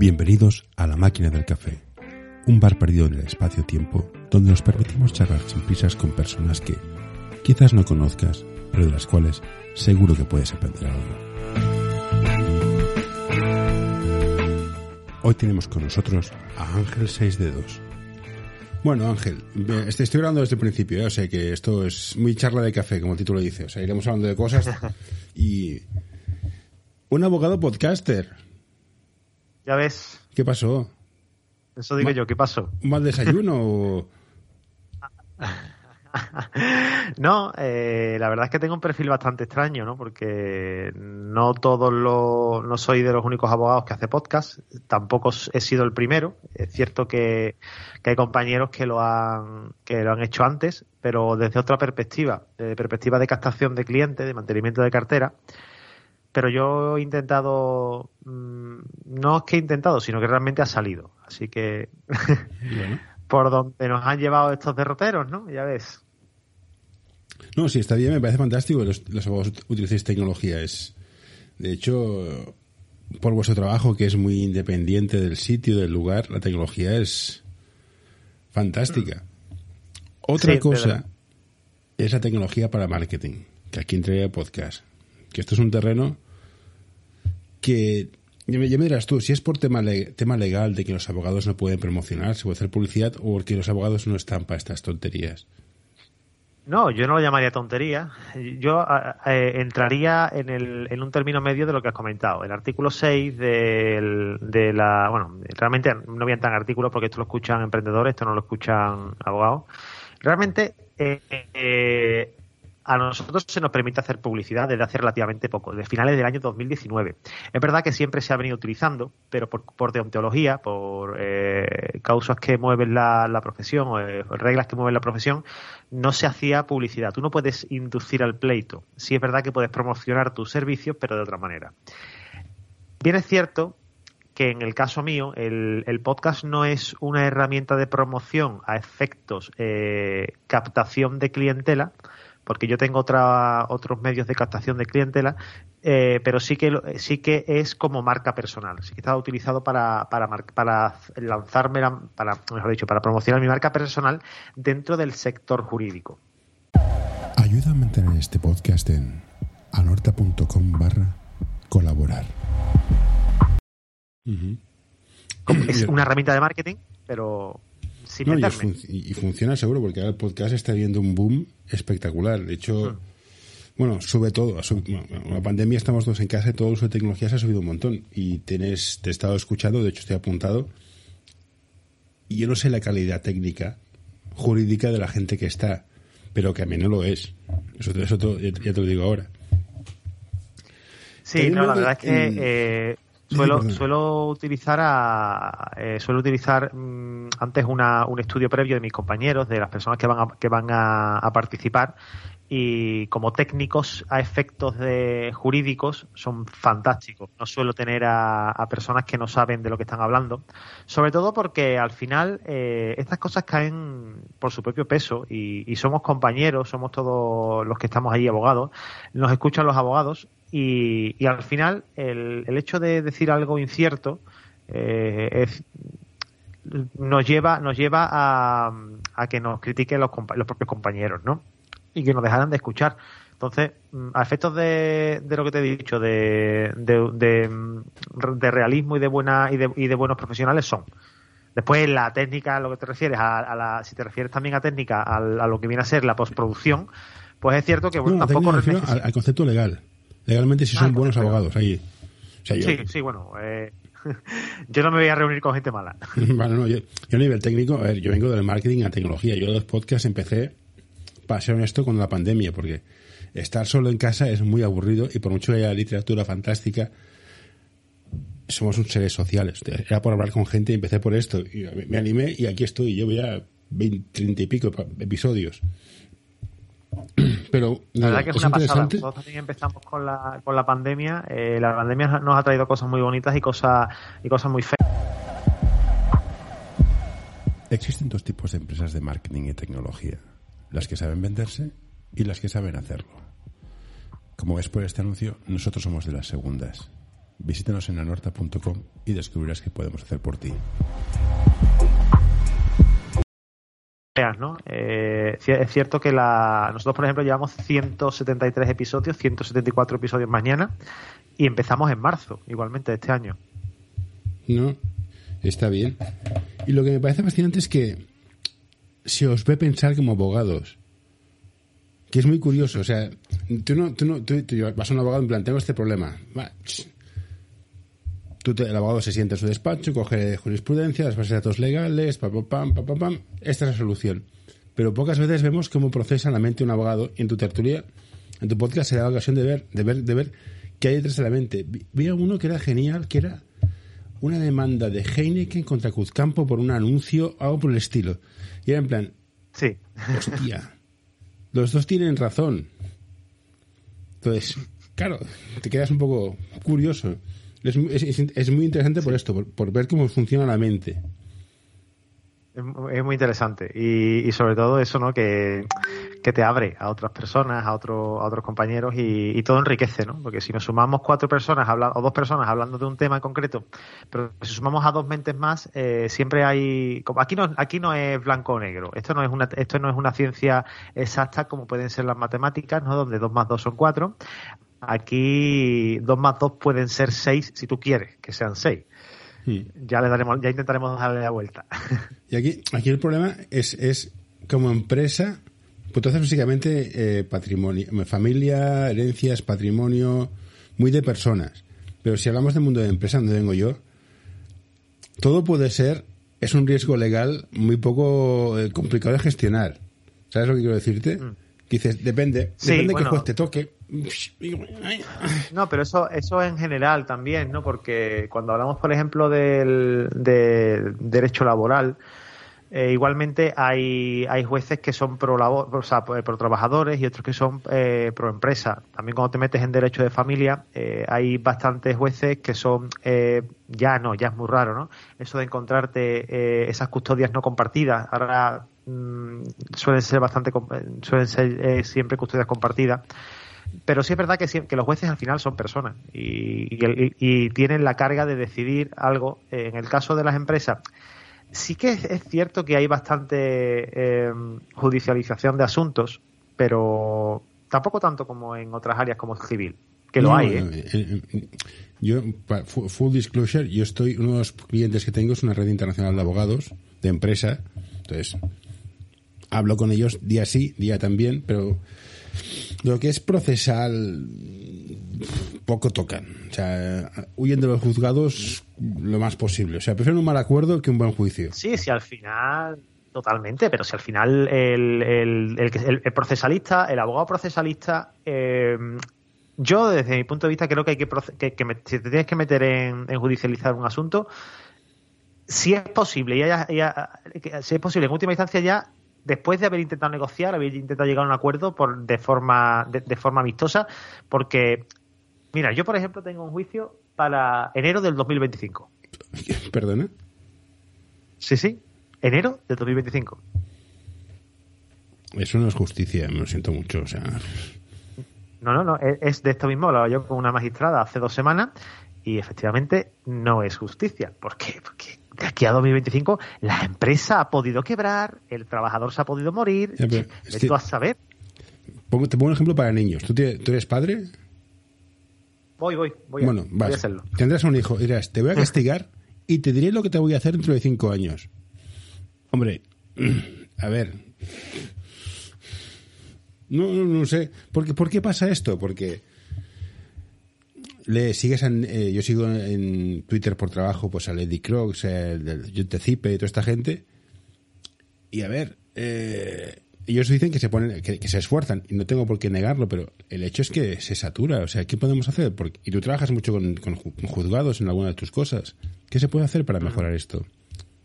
Bienvenidos a La Máquina del Café, un bar perdido en el espacio-tiempo donde nos permitimos charlar sin prisas con personas que quizás no conozcas, pero de las cuales seguro que puedes aprender algo. Hoy tenemos con nosotros a Ángel 6 Dedos. Bueno, Ángel, este- estoy hablando desde el principio, ¿eh? o sea que esto es muy charla de café, como el título dice. O sea, iremos hablando de cosas y... Un abogado podcaster. Ya ves, ¿Qué pasó? eso digo yo, ¿qué pasó? ¿Un mal desayuno o...? No, eh, la verdad es que tengo un perfil bastante extraño, ¿no? Porque no todos los, no soy de los únicos abogados que hace podcast, tampoco he sido el primero. Es cierto que, que hay compañeros que lo han, que lo han hecho antes, pero desde otra perspectiva, de perspectiva de captación de clientes, de mantenimiento de cartera. Pero yo he intentado, mm, no es que he intentado, sino que realmente ha salido. Así que Bueno. por donde nos han llevado estos derroteros, ¿no? Ya ves. No, sí, está bien, me parece fantástico que los, los abogados ut- utilicéis tecnología. Es, de hecho, por vuestro trabajo, que es muy independiente del sitio, del lugar, la tecnología es fantástica. Otra Sí, cosa es la tecnología para marketing, que aquí entraría el podcast. Que esto es un terreno que ya me, dirás tú, si es por tema, tema legal de que los abogados no pueden promocionar, se puede hacer publicidad, o porque los abogados no están para estas tonterías. No, yo no lo llamaría tontería. Yo eh, entraría en, el, en un término medio de lo que has comentado. El artículo 6 del, de la. Bueno, realmente no entrar en artículos porque esto lo escuchan emprendedores, esto no lo escuchan abogados. Realmente, eh, eh, a nosotros se nos permite hacer publicidad desde hace relativamente poco, desde finales del año 2019. Es verdad que siempre se ha venido utilizando, pero por, por deontología, por eh, causas que mueven la, profesión o eh, reglas que mueven la profesión, no se hacía publicidad. Tú no puedes inducir al pleito. Sí es verdad que puedes promocionar tus servicios, pero de otra manera. Bien es cierto que en el caso mío, el, el podcast no es una herramienta de promoción a efectos eh, captación de clientela, porque yo tengo otra, otros medios de captación de clientela, eh, pero sí que sí que es como marca personal. Sí que está utilizado para, para, mar- para lanzarme, la- para, mejor dicho, para promocionar mi marca personal dentro del sector jurídico. Ayuda a mantener este podcast en anorta.com barra colaborar. Es una herramienta de marketing, pero sin No, y, fun- y- funciona seguro porque ahora el podcast está viendo un boom espectacular. De hecho, bueno, sube todo. sub- bueno, la pandemia estamos todos en casa y todo el uso de tecnología se ha subido un montón. Y tienes, te he estado escuchando, de hecho estoy apuntado. Y yo no sé la calidad técnica, jurídica de la gente que está, pero que a mí no lo es. Eso, eso te- ya te- lo digo ahora. Sí, no, la verdad es que eh, suelo, suelo utilizar a, eh, suelo utilizar mm, antes una, un estudio previo de mis compañeros, de las personas que van a, que van a, a participar y como técnicos a efectos de jurídicos son fantásticos. No suelo tener a, personas que no saben de lo que están hablando, sobre todo porque al final eh, estas cosas caen por su propio peso y, somos compañeros, somos todos los que estamos ahí abogados, nos escuchan los abogados y, al final el, el hecho de decir algo incierto eh, es nos lleva nos lleva a, a que nos critiquen los, los propios compañeros, ¿no? Y que nos dejaran de escuchar. Entonces, mm, a efectos de, de lo que te he dicho, de, de, de, mm, de realismo y de buena y de, y de buenos profesionales son. Después la técnica, a lo que te refieres, a, a la, si te refieres también a técnica, al- a, lo que viene a ser la postproducción, pues es cierto que bueno, No, tampoco refiero al, al concepto legal. Legalmente si son buenos abogados ahí. O sea, yo, Sí, sí, bueno, eh, yo no me voy a reunir con gente mala. Bueno, no, yo, yo a nivel técnico, a ver, yo vengo del marketing a tecnología. Yo los podcasts empecé, para ser honesto, con la pandemia, porque estar solo en casa es muy aburrido y por mucho que haya literatura fantástica, somos un seres sociales. Era por hablar con gente y empecé por esto. Y me- animé y aquí estoy. Llevo ya 20, 30 y pico episodios. Pero La verdad que es es una pasada. Nosotros también empezamos con la, con la pandemia. Eh, la pandemia nos ha traído cosas muy bonitas y cosas, y cosas muy feas. Existen dos tipos de empresas de marketing y tecnología. Las que saben venderse y las que saben hacerlo. Como ves por este anuncio, nosotros somos de las segundas. Visítanos en anorta.com y descubrirás qué podemos hacer por ti. ¿no? Eh, es cierto que la, nosotros, por ejemplo, llevamos 173 episodios, 174 episodios mañana y empezamos en marzo, igualmente, este año. No, está bien. Y lo que me parece fascinante es que se os ve pensar como abogados. Que es muy curioso. O sea, tú no, tú no, tú, vas a un abogado en plan, tengo este problema. Tú el abogado se sienta en su despacho, coge jurisprudencia, las bases de datos legales, pam, pam, pam, pam, Esta es la solución. Pero pocas veces vemos cómo procesa la mente un abogado. Y en tu tertulia, en tu podcast, se da la ocasión de ver, de ver, de ver qué hay detrás de la mente. Vi uno que era genial, que era una demanda de Heineken contra Cruzcampo por un anuncio, algo por el estilo. Y era en plan, sí. hostia, los dos tienen razón. Entonces, claro, te quedas un poco curioso. Es, es, muy interesante por esto, por, ver cómo funciona la mente. Es muy interesante y, sobre todo eso, ¿no? Que, te abre a otras personas, a, otro, a otros compañeros y, todo enriquece, ¿no? Porque si nos sumamos cuatro personas o dos personas hablando de un tema en concreto, pero si sumamos a dos mentes más, eh, siempre hay, como aquí no, aquí no es blanco o negro. Esto no es una, esto no es una ciencia exacta como pueden ser las matemáticas, ¿no? Donde dos más dos son cuatro. Aquí 2 más 2 pueden ser 6 si tú quieres que sean 6. Ya le daremos, ya intentaremos darle la vuelta. Y aquí, aquí el problema es, es como empresa, pues entonces básicamente eh, patrimonio, familia, herencias, patrimonio, muy de personas. Pero si hablamos del mundo de empresa, donde vengo yo, todo puede ser, es un riesgo legal muy poco eh, complicado de gestionar. ¿Sabes lo que quiero decirte? Mm. dices, depende, depende que juez te toque. No, pero eso, eso en general también, ¿no? Porque cuando hablamos, por ejemplo, del, derecho laboral, eh, igualmente hay, hay jueces que son pro, labor, o sea, pro trabajadores y otros que son eh, pro empresa. También cuando te metes en derecho de familia, eh, hay bastantes jueces que son, ya no, ya es muy raro, ¿no? Eso de encontrarte esas custodias no compartidas. Ahora mm, suelen ser bastante, suelen ser siempre custodias compartidas pero sí es verdad que, que los jueces al final son personas y, tienen la carga de decidir algo. En el caso de las empresas, sí que es, cierto que hay bastante eh, judicialización de asuntos, pero tampoco tanto como en otras áreas como el civil, que lo hay. ¿eh? Eh, yo, full disclosure, yo estoy, uno de los clientes que tengo es una red internacional de abogados, de empresa, entonces hablo con ellos día sí, día también, pero lo que es procesal, poco tocan. O sea, huyen de los juzgados lo más posible. O sea, prefieren un mal acuerdo que un buen juicio. Sí, sí, al final, totalmente, pero si al final el, el, el, el procesalista, el abogado procesalista, eh, yo desde mi punto de vista creo que hay que, que, que si te tienes que meter en, en, judicializar un asunto, si es posible, ya, ya, si es posible, en última instancia ya después de haber intentado negociar, haber intentado llegar a un acuerdo por, de, forma, de, forma amistosa, porque, mira, yo por ejemplo tengo un juicio para enero del 2025. ¿Perdona? Sí, sí, enero del 2025. Eso no es justicia, me lo siento mucho, o sea... No, no, no, es de esto mismo, hablaba yo con una magistrada hace dos semanas y efectivamente no es justicia. ¿Por qué? Porque de aquí a 2025 la empresa ha podido quebrar, el trabajador se ha podido morir. Ya, a saber. te pongo un ejemplo para niños. ¿Tú, eres padre? Voy, voy, voy, bueno, a, voy a hacerlo. Tendrás un hijo dirás, te voy a castigar y te diré lo que te voy a hacer dentro de cinco años. Hombre, a ver. No, no, no sé. ¿Por ¿Por qué pasa esto? Porque le sigues eh, yo sigo en Twitter por trabajo pues a Lady Crocs, el Cipe y toda esta gente. Y a ver, eh, ellos dicen que se ponen, que, se esfuerzan, y no tengo por qué negarlo, pero el hecho es que se satura. O sea, ¿qué podemos hacer? Porque, y tú trabajas mucho con, con juzgados en alguna de tus cosas. ¿Qué se puede hacer para mejorar esto?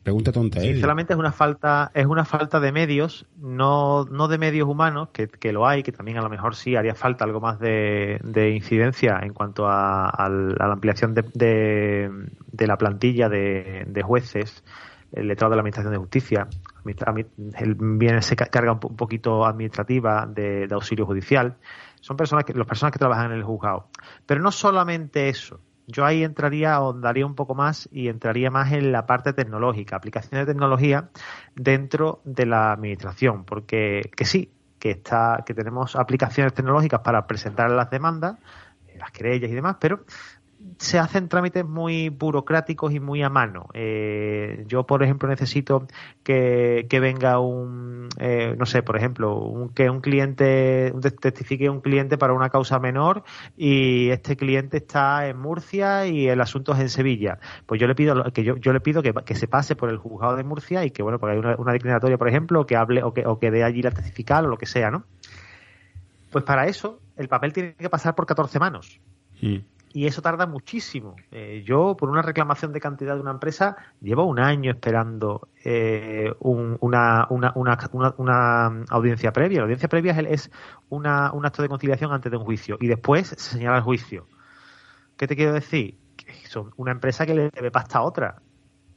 Pregunta tonta, ¿eh? Sinceramente es una falta, es una falta de medios, no, no de medios humanos, que, que lo hay, que también a lo mejor sí haría falta algo más de, incidencia en cuanto a, la ampliación de, de, la plantilla de, jueces, el letrado de la Administración de Justicia, viene se carga un, poquito administrativa de, auxilio judicial. Son personas que, las personas que trabajan en el juzgado. Pero no solamente eso, Yo ahí entraría, daría un poco más y entraría más en la parte tecnológica, aplicaciones de tecnología dentro de la administración, porque que sí, que está, que tenemos aplicaciones tecnológicas para presentar las demandas, las querellas y demás, pero se hacen trámites muy burocráticos y muy a mano. Eh, yo, por ejemplo, necesito que, venga un, eh, no sé, por ejemplo, que un cliente, testifique un cliente para una causa menor y este cliente está en Murcia y el asunto es en Sevilla. Pues yo le pido que yo, yo le pido que, se pase por el juzgado de Murcia y que, bueno, porque hay una, una declinatoria, por ejemplo, que hable o que, o que dé allí la testifical o lo que sea, ¿no? Pues para eso el papel tiene que pasar por 14 manos. Mm y eso tarda muchísimo. Eh, yo, por una reclamación de cantidad de una empresa, llevo un año esperando eh, una, una, una, audiencia previa. La audiencia previa es, es un acto de conciliación antes de un juicio y después se señala el juicio. ¿Qué te quiero decir? Que son una empresa que le debe pasta a otra.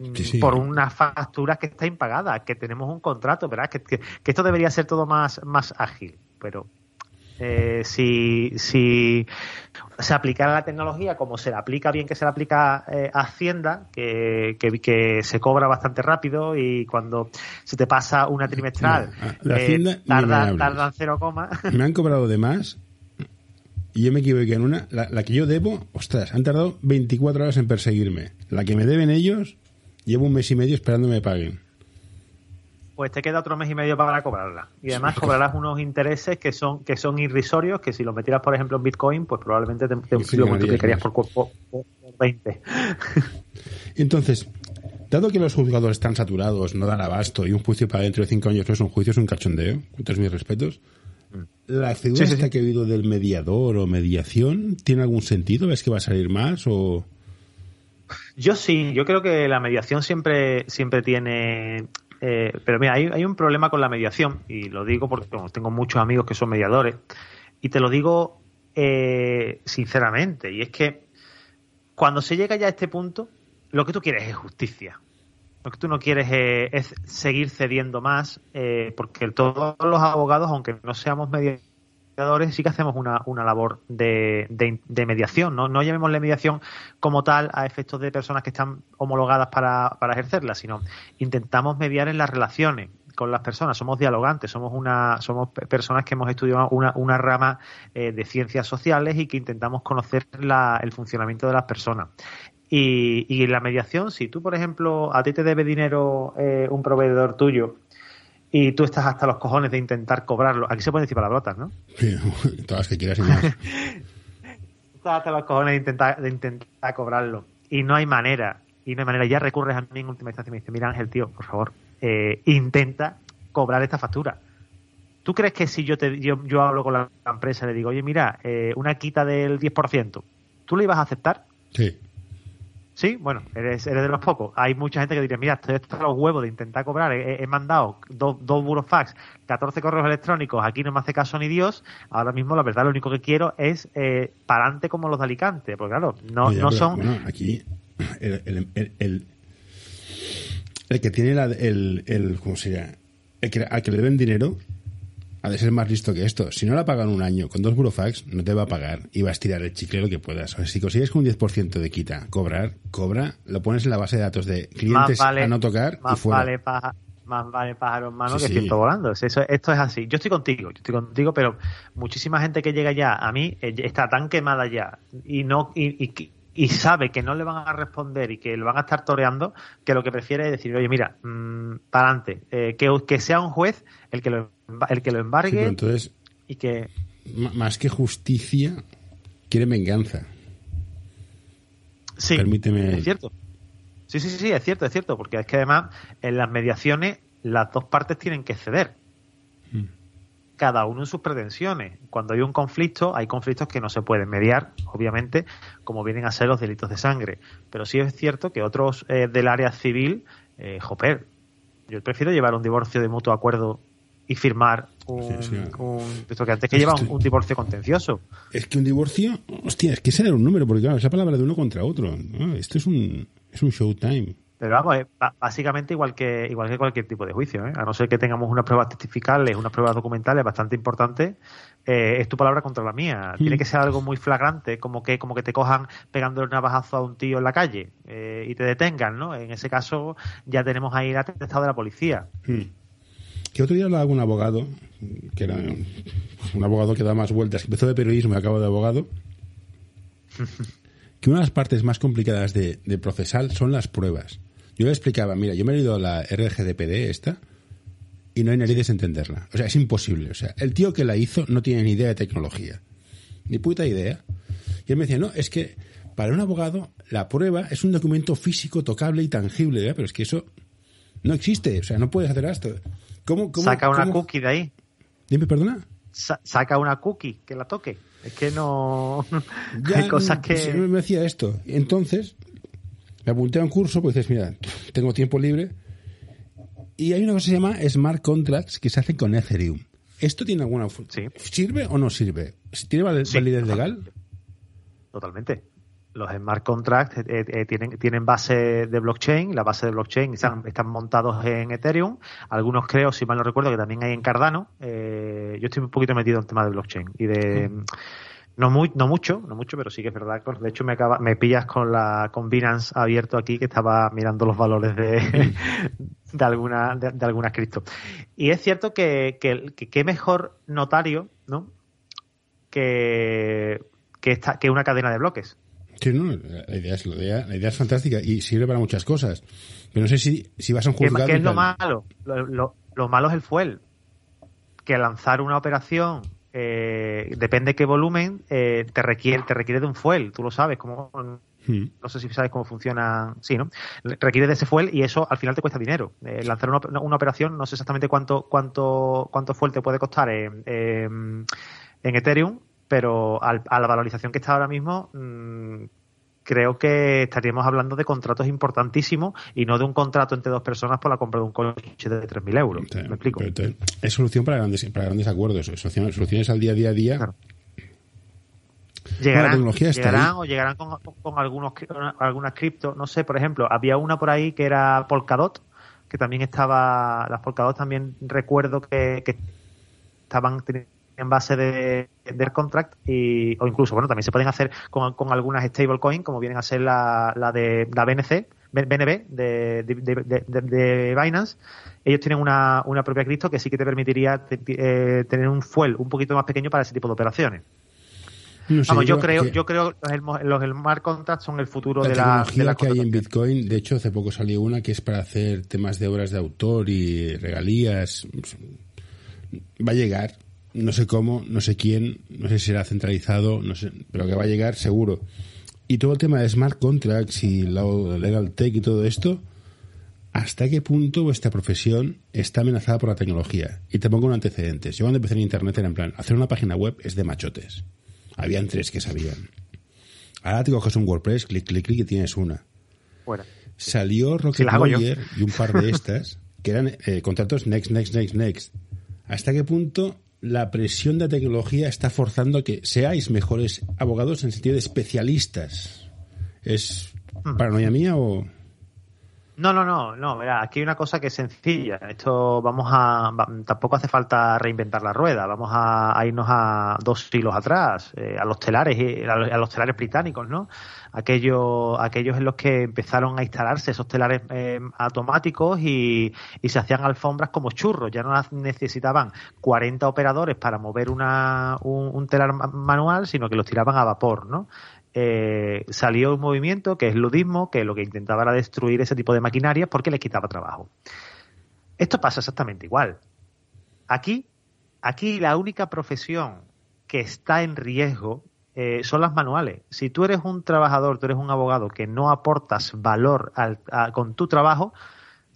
Mm, por unas facturas que está impagada, que tenemos un contrato, ¿verdad? Que, que, que esto debería ser todo más, más ágil, pero eh, si, si se aplicara la tecnología como se la aplica bien que se la aplica eh, Hacienda, que, que, se cobra bastante rápido y cuando se te pasa una trimestral, la eh, Hacienda tarda, tardan cero coma. Me han cobrado de más y yo me equivoqué en una. La, la, que yo debo, ostras, han tardado 24 horas en perseguirme. La que me deben ellos, llevo un mes y medio esperando que me paguen pues te queda otro mes y medio para cobrarla. Y además cobrarás unos intereses que son que son irrisorios, que si los metieras, por ejemplo, en Bitcoin, pues probablemente te, lo multiplicarías por, por, 20. Entonces, dado que los juzgados están saturados, no dan abasto y un juicio para dentro de cinco años no es un juicio, es un cachondeo, con mis respetos, mm. ¿la figura que ha habido del mediador o mediación tiene algún sentido? ¿Ves que va a salir más o...? Yo sí, yo creo que la mediación siempre, siempre tiene eh, pero mira, hay, un problema con la mediación, y lo digo porque tengo muchos amigos que son mediadores, y te lo digo eh, sinceramente, y es que cuando se llega ya a este punto, lo que tú quieres es justicia. Lo que tú no quieres es, seguir cediendo más, eh, porque todos los abogados, aunque no seamos mediadores, sí que hacemos una, una labor de, de, mediación, ¿no? No llamémosle mediación como tal a efectos de personas que están homologadas para, para ejercerla, sino intentamos mediar en las relaciones con las personas, somos dialogantes, somos una, somos personas que hemos estudiado una, una rama eh, de ciencias sociales y que intentamos conocer la, el funcionamiento de las personas. Y, y la mediación, si tú, por ejemplo, a ti te debe dinero eh, un proveedor tuyo y tú estás hasta los cojones de intentar cobrarlo. Aquí se pueden decir palabrotas, ¿no? Sí, todas las que quieras y más. estás hasta los cojones de intentar, de intentar cobrarlo. Y no hay manera. Y no hay manera. Ya recurres a mí en última instancia y me dice, mira Ángel, tío, por favor, eh, intenta cobrar esta factura. ¿Tú crees que si yo te yo, yo hablo con la empresa y le digo, oye, mira, eh, una quita del 10%, ¿tú le ibas a aceptar? Sí. Sí, bueno, eres, eres de los pocos. Hay mucha gente que diría, mira, estoy hasta los huevos de intentar cobrar, he, mandado dos, dos burofax, 14 correos electrónicos, aquí no me hace caso ni Dios. Ahora mismo, la verdad, lo único que quiero es eh, parante como los de Alicante, porque claro, no, no son... Bueno, aquí el, el, el, que tiene el, el, ¿cómo sería? El que, al que le deben dinero ha de ser más listo que esto. Si no la pagan un año con dos burofax, no te va a pagar y vas a tirar el chicle lo que puedas. O sea, si consigues con un 10% de quita cobrar, cobra, lo pones en la base de datos de clientes a no tocar y fuera. Vale más vale pájaro en mano que ciento volando. Eso, esto es así. Yo estoy contigo, yo estoy contigo, pero muchísima gente que llega ya a mí eh, está tan quemada ya y no y, y, sabe que no le van a responder y que lo van a estar toreando que lo que prefiere es decir, oye, mira, mmm, para adelante, eh, que, que sea un juez el que lo el que lo embargue entonces, y que... Más que justicia, quiere venganza. Sí, Permíteme... es cierto. Sí, sí, sí, es cierto, es cierto, porque es que además en las mediaciones las dos partes tienen que ceder. Cada uno en sus pretensiones. Cuando hay un conflicto, hay conflictos que no se pueden mediar, obviamente, como vienen a ser los delitos de sangre. Pero sí es cierto que otros eh, del área civil, eh, joper, yo prefiero llevar un divorcio de mutuo acuerdo y firmar un, esto que antes que lleva un, divorcio contencioso. Es que un divorcio, hostia, es que ese era un número, porque claro, esa palabra de uno contra otro. Esto es un, es un showtime. Pero vamos, básicamente igual que igual que cualquier tipo de juicio, ¿eh? a no ser que tengamos unas pruebas testificales, unas pruebas documentales bastante importantes, eh, es tu palabra contra la mía. Tiene que ser algo muy flagrante, como que como que te cojan pegándole un navajazo a un tío en la calle eh, y te detengan, ¿no? En ese caso ya tenemos ahí el atestado de la policía. Que otro día hablaba con un abogado, que era un abogado que da más vueltas, que empezó de periodismo y acabó de abogado, que una de las partes más complicadas de, de procesal son las pruebas. Yo le explicaba, mira, yo me he leído la RGDPD esta y no hay narices de entenderla. O sea, es imposible. O sea, el tío que la hizo no tiene ni idea de tecnología. Ni puta idea. Y él me decía, no, es que para un abogado la prueba es un documento físico, tocable y tangible. Pero es que eso no existe. O sea, no puedes hacer esto. ¿Cómo, Saca una cookie de ahí. Dime, perdona. saca una cookie que la toque. Es que no. hay cosas que. Me decía esto. Entonces, me apunté a un curso, pues dices, mira, tengo tiempo libre. Y hay una cosa que se llama Smart Contracts que se hacen con Ethereum. ¿Esto tiene alguna sí. ¿Sirve o no sirve? ¿Tiene validez legal? Totalmente. Los smart contracts eh, eh, tienen, tienen base de blockchain, la base de blockchain están, están, montados en Ethereum. Algunos creo, si mal no recuerdo, que también hay en Cardano. Eh, yo estoy un poquito metido en el tema de blockchain y de, no, muy, no mucho, no mucho, pero sí que es verdad. De hecho, me, acaba, me pillas con la con Binance abierto aquí, que estaba mirando los valores de, de alguna de, algunas cripto. Y es cierto que, que, mejor notario, ¿no? Que, que, esta, que una cadena de bloques. Sí, no, la idea, es, la, idea, es fantástica y sirve para muchas cosas. Pero no sé si, si vas a un juzgado... ¿Qué, es lo malo? Lo, lo, malo es el fuel. Que lanzar una operación eh, depende qué volumen eh, te requiere te requiere de un fuel tú lo sabes como hmm. no sé si sabes cómo funciona sí no requiere de ese fuel y eso al final te cuesta dinero eh, lanzar una, una, operación no sé exactamente cuánto cuánto cuánto fuel te puede costar en, en Ethereum pero a la valorización que está ahora mismo mm, creo que estaríamos hablando de contratos importantísimos y no de un contrato entre dos personas por la compra de un coche de 3.000 euros. ¿Me explico? es solución para grandes, para grandes acuerdos, soluciones, soluciones al día a día. día. Llegarán, llegarán o llegarán con, con algunos algunas cripto, no sé, por ejemplo, había una por ahí que era Polkadot, que también estaba, las Polkadot también recuerdo que, que estaban en base de, contract y, o incluso, bueno, también se pueden hacer con, con algunas stablecoins, como vienen a ser la, la de la BNC, BNB de, de, Binance. Ellos tienen una, una propia cripto que sí que te permitiría eh, tener un fuel un poquito más pequeño para ese tipo de operaciones. Vamos, yo, creo, yo creo que los, los smart contracts son el futuro de la, de la que hay en Bitcoin. De hecho, hace poco salió una que es para hacer temas de obras de autor y regalías. Va a llegar, no sé cómo, no sé quién, no sé si será centralizado, no sé, pero que va a llegar seguro. Y todo el tema de smart contracts y la legal tech y todo esto, ¿hasta qué punto vuestra profesión está amenazada por la tecnología? Y te pongo un antecedente. Yo cuando empecé en internet era en plan, hacer una página web es de machotes. Habían tres que sabían. Ahora te coges un WordPress, clic, clic, clic y tienes una. Salió Rocket y un par de estas que eran eh, contratos next, next, next, next. ¿Hasta qué punto la presión de la tecnología está forzando a que seáis mejores abogados en el sentido de especialistas. ¿Es hmm. paranoia mía o...? No, no, no, no. aquí hay una cosa que es sencilla. Esto vamos a, tampoco hace falta reinventar la rueda. Vamos a, irnos a dos siglos atrás, eh, a los telares, a los telares británicos, ¿no? Aquellos, aquellos en los que empezaron a instalarse esos telares eh, automáticos y, se hacían alfombras como churros. Ya no necesitaban 40 operadores para mover una, un, telar manual, sino que los tiraban a vapor, ¿no? Eh, salió un movimiento que es ludismo, que lo que intentaba era destruir ese tipo de maquinarias porque les quitaba trabajo. Esto pasa exactamente igual. Aquí, aquí la única profesión que está en riesgo eh, son las manuales. Si tú eres un trabajador, tú eres un abogado que no aportas valor con tu trabajo,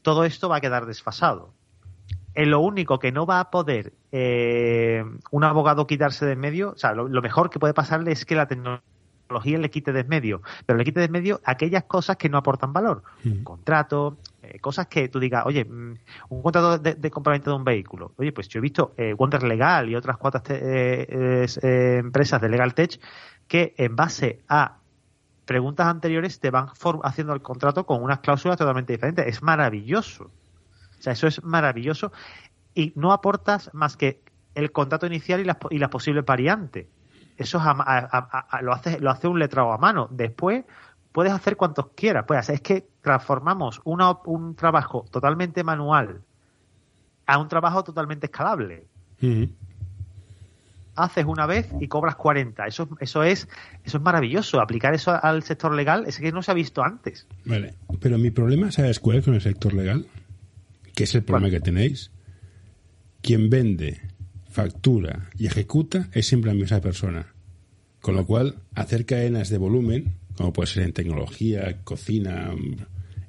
todo esto va a quedar desfasado. En lo único que no va a poder eh, un abogado quitarse de en medio, o sea, lo, mejor que puede pasarle es que la tecnología le quite de en medio, pero le quite de en medio aquellas cosas que no aportan valor. Un contrato, eh, cosas que tú digas, oye, mm, un contrato de, de, compraventa de un vehículo. Oye, pues yo he visto eh, Wonder Legal y otras cuantas eh, empresas de Legal Tech que en base a preguntas anteriores te van haciendo el contrato con unas cláusulas totalmente diferentes. Es maravilloso. O sea, eso es maravilloso. Y no aportas más que el contrato inicial y las, y las posibles variantes. Eso lo, hace, lo hace un letrado a mano. Después puedes hacer cuantos quieras. Pues es que transformamos un trabajo totalmente manual a un trabajo totalmente escalable. Haces una vez y cobras 40. Eso, eso, es, eso es maravilloso. Aplicar eso al sector legal es que no se ha visto antes. Vale, pero mi problema, ¿sabes cuál es con el sector legal? Que es el problema que tenéis. Quien vende, factura y ejecuta es siempre la misma persona. Con lo cual, hacer cadenas de volumen, como puede ser en tecnología, cocina,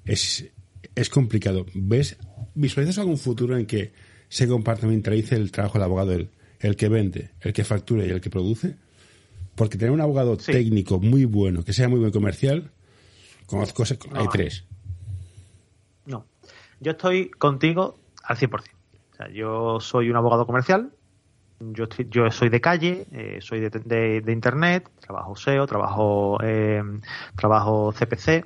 es, es complicado. ¿Ves? ¿Visualizas algún futuro en que se compartimentalice el trabajo del abogado, el, el que vende, el que factura y el que produce? Porque tener un abogado técnico muy bueno, que sea muy buen comercial, conozco, hay tres. No. Yo estoy contigo al 100%. O sea, yo soy un abogado comercial, yo, yo soy de calle, eh, soy de, de, internet, trabajo SEO, trabajo, eh, trabajo CPC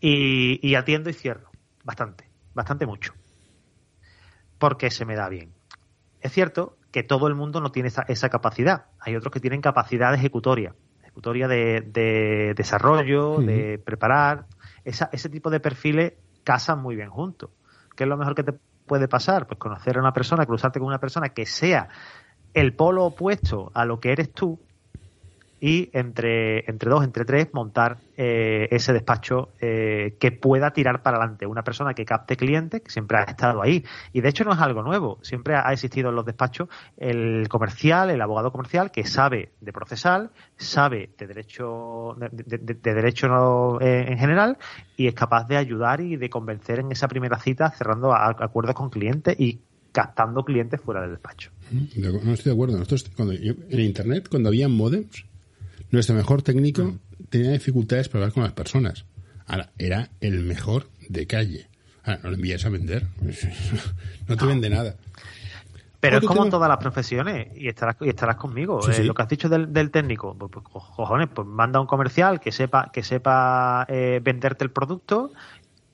y, atiendo y cierro. Bastante, bastante mucho. Porque se me da bien. Es cierto que todo el mundo no tiene esa, esa capacidad. Hay otros que tienen capacidad de ejecutoria, ejecutoria de, desarrollo, de preparar. Esa, ese tipo de perfiles casan muy bien juntos. ¿Qué es lo mejor que te puede pasar? Pues conocer a una persona, cruzarte con una persona que sea el polo opuesto a lo que eres tú y entre, entre dos, entre tres, montar eh, ese despacho eh, que pueda tirar para adelante. Una persona que capte clientes, que siempre ha estado ahí. Y de hecho no es algo nuevo. Siempre ha existido en los despachos el comercial, el abogado comercial, que sabe de procesal, sabe de derecho, de, derecho eh, en general y es capaz de ayudar y de convencer en esa primera cita cerrando acuerdos con clientes y captando clientes fuera del despacho. No estoy de acuerdo. Nosotros, cuando, en Internet, cuando había modems, nuestro mejor técnico mm. tenía dificultades para hablar con las personas. Ahora, era el mejor de calle. Ahora, no lo envías a vender. no te vende nada. Pero es como todas las profesiones, y estarás, y estarás conmigo. Eh, lo que has dicho del, técnico, pues, pues, cojones, pues manda un comercial que sepa, que sepa eh, venderte el producto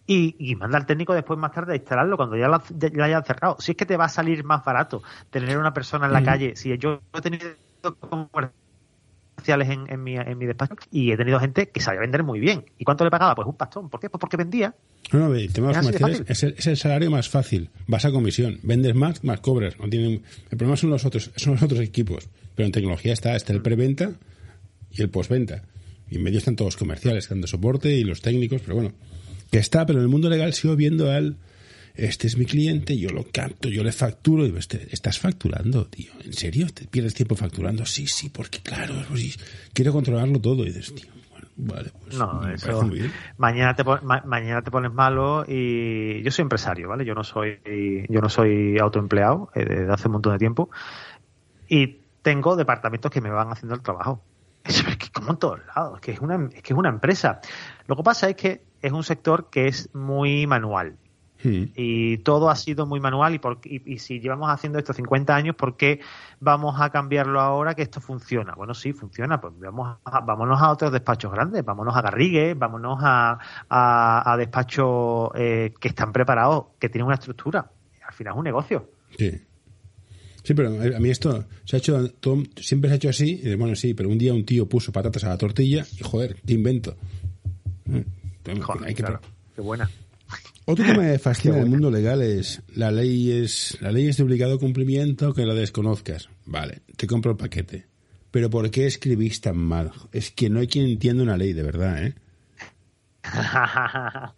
y, manda al técnico después más tarde a instalarlo cuando ya lo, ya hayan cerrado. Si es que te va a salir más barato tener una persona en la calle, si yo he tenido en, en, mi, en mi despacho y he tenido gente que sabía vender muy bien. ¿Y cuánto le pagaba? Pues un pastón. ¿Por qué? Pues porque vendía. No, no, el tema comerciales es el, es el, salario más fácil. Vas a comisión. Vendes más, más cobras. No tienen, el problema son los otros, son los otros equipos. Pero en tecnología está, está el preventa y el postventa. Y en medio están todos comerciales, están de soporte y los técnicos, pero bueno, que está, pero en el mundo legal sigo viendo al este es mi cliente, yo lo capto, yo le facturo. Y este, estás facturando, tío. ¿En serio? ¿Te pierdes tiempo facturando? Sí, sí, porque claro, pues, quiero controlarlo todo. Y dices, tío, bueno, vale, pues no, eso, Mañana te, mañana te pones malo y yo soy empresario, ¿vale? Yo no soy, yo no soy autoempleado eh, desde hace un montón de tiempo y tengo departamentos que me van haciendo el trabajo. Es que como en todos lados, es que es una, es que es una empresa. Lo que pasa es que es un sector que es muy manual. Hmm. Y todo ha sido muy manual y, por, y, si llevamos haciendo esto 50 años, ¿por qué vamos a cambiarlo ahora que esto funciona? Bueno, sí, funciona, pues vamos vámonos a otros despachos grandes, vámonos a Garrigue, vámonos a, a, despachos eh, que están preparados, que tienen una estructura. Al final es un negocio. Sí. Sí, pero a mí esto se ha hecho, siempre se ha hecho así, y bueno, sí, pero un día un tío puso patatas a la tortilla y joder, qué invento. Joder, claro, qué buena. Otro tema que me fascina del mundo legal es la ley es la ley es de obligado cumplimiento que la desconozcas. Vale, te compro el paquete. Pero ¿por qué escribís tan mal? Es que no hay quien entienda una ley, de verdad, ¿eh?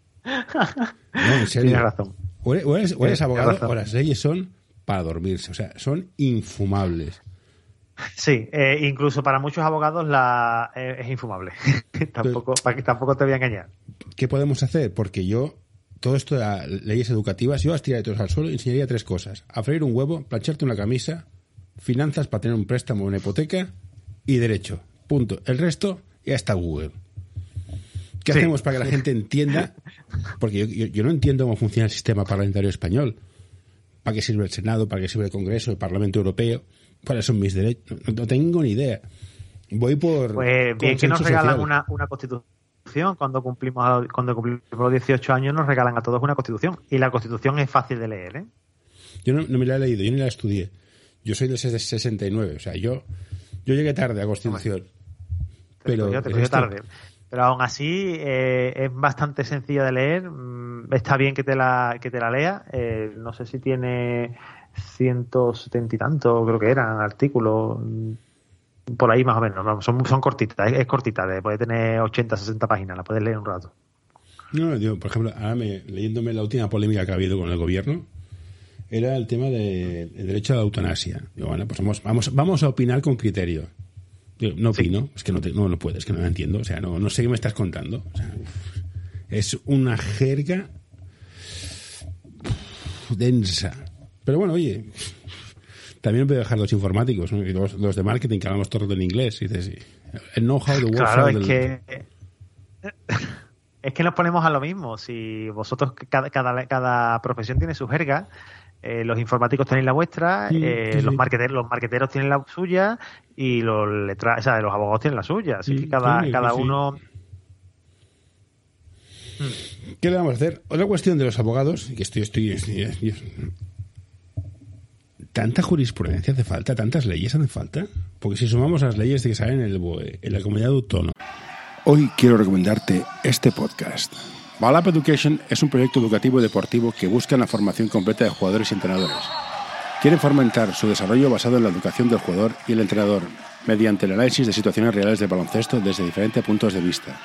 no, en serio. Tienes razón. O eres, abogado o las leyes son para dormirse. O sea, son infumables. Sí, eh, incluso para muchos abogados la, eh, es infumable. tampoco, tampoco te voy a engañar. ¿Qué podemos hacer? Porque yo todo esto de leyes educativas, yo las tiraría todos al suelo y enseñaría tres cosas. A freír un huevo, plancharte una camisa, finanzas para tener un préstamo o una hipoteca y derecho. Punto. El resto ya está Google. ¿Qué hacemos para que la gente entienda? Porque yo, no entiendo cómo funciona el sistema parlamentario español. ¿Para qué sirve el Senado? ¿Para qué sirve el Congreso? ¿El Parlamento Europeo? ¿Cuáles son mis derechos? No, tengo ni idea. Voy por. Pues bien que nos regalan una, una constitución cuando cumplimos cuando cumplimos los 18 años nos regalan a todos una constitución. Y la constitución es fácil de leer ¿eh? yo no, me la he leído yo ni la estudié. Yo soy del 69 o sea yo yo llegué tarde a constitución. Pero te tarde. Pero aún así eh, es bastante sencilla de leer. Mm, está bien que te la que te la lea. Eh, no sé si tiene 170 y tanto creo que eran artículos por ahí más o menos, son, son cortitas, es, cortita, puede tener 80, 60 páginas, la puedes leer un rato. No, digo, por ejemplo, ahora me, leyéndome la última polémica que ha habido con el gobierno, era el tema del derecho a la eutanasia. Digo, bueno, pues vamos, vamos, vamos a opinar con criterio. no opino, es que no, no, no puedes, que no lo entiendo, o sea, no, no sé qué me estás contando. es una jerga densa. Pero bueno, oye, también puede dejar los informáticos y los, de marketing que hablamos todo en inglés. Y dices, el know-how de Claro, es que. Es que nos ponemos a lo mismo. Si vosotros, cada, cada, profesión tiene su jerga, eh, los informáticos tenéis la vuestra, eh, los marqueteros, los marqueteros tienen la suya y los letra, o sea, los abogados tienen la suya. Así que cada, cada uno. ¿Qué le vamos a hacer? Otra cuestión de los abogados, que estoy, estoy, estoy ¿Tanta jurisprudencia hace falta? ¿Tantas leyes hacen falta? Porque si sumamos las leyes de que salen en, el, en la comunidad autónoma. Hoy quiero recomendarte este podcast. Balap Education es un proyecto educativo y deportivo que busca la formación completa de jugadores y entrenadores. Quieren fomentar su desarrollo basado en la educación del jugador y el entrenador, mediante el análisis de situaciones reales de baloncesto desde diferentes puntos de vista.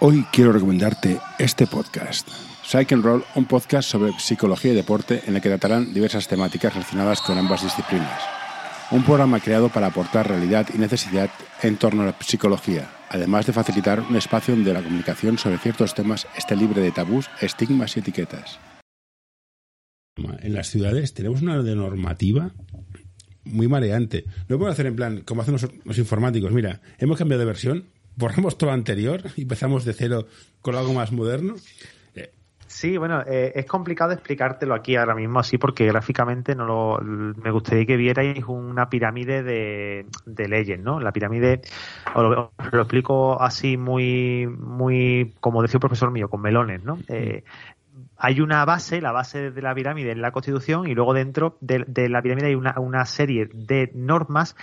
Hoy quiero recomendarte este podcast. And Roll, un podcast sobre psicología y deporte en el que tratarán diversas temáticas relacionadas con ambas disciplinas. Un programa creado para aportar realidad y necesidad en torno a la psicología, además de facilitar un espacio donde la comunicación sobre ciertos temas esté libre de tabús, estigmas y etiquetas. En las ciudades tenemos una normativa muy mareante. No puedo hacer en plan, como hacen los, informáticos, mira, hemos cambiado de versión, borramos todo lo anterior y empezamos de cero con algo más moderno. Sí, bueno, eh, es complicado explicártelo aquí ahora mismo así porque gráficamente no lo, me gustaría que vierais una pirámide de, leyes, ¿no? La pirámide, os lo, explico así muy, muy, como decía un profesor mío, con melones, ¿no? Eh, hay una base, la base de la pirámide en la Constitución y luego dentro de, la pirámide hay una, una serie de normas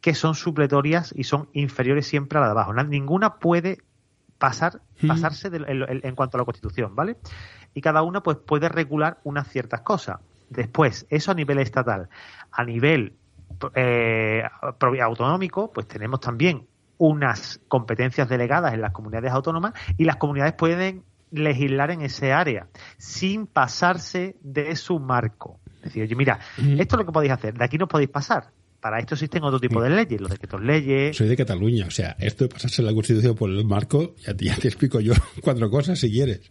que son supletorias y son inferiores siempre a la de abajo. Ninguna puede pasar, pasarse en cuanto a la Constitución, ¿vale? Y cada una pues puede regular unas ciertas cosas. Después, eso a nivel estatal. A nivel eh, autonómico, pues tenemos también unas competencias delegadas en las comunidades autónomas y las comunidades pueden legislar en ese área sin pasarse de su marco. Es decir, oye, mira, esto es lo que podéis hacer, de aquí no podéis pasar para esto existen otro tipo de leyes, los decretos leyes. Soy de Cataluña, o sea, esto de pasarse la Constitución por el marco, ya te, ya te explico yo cuatro cosas si quieres.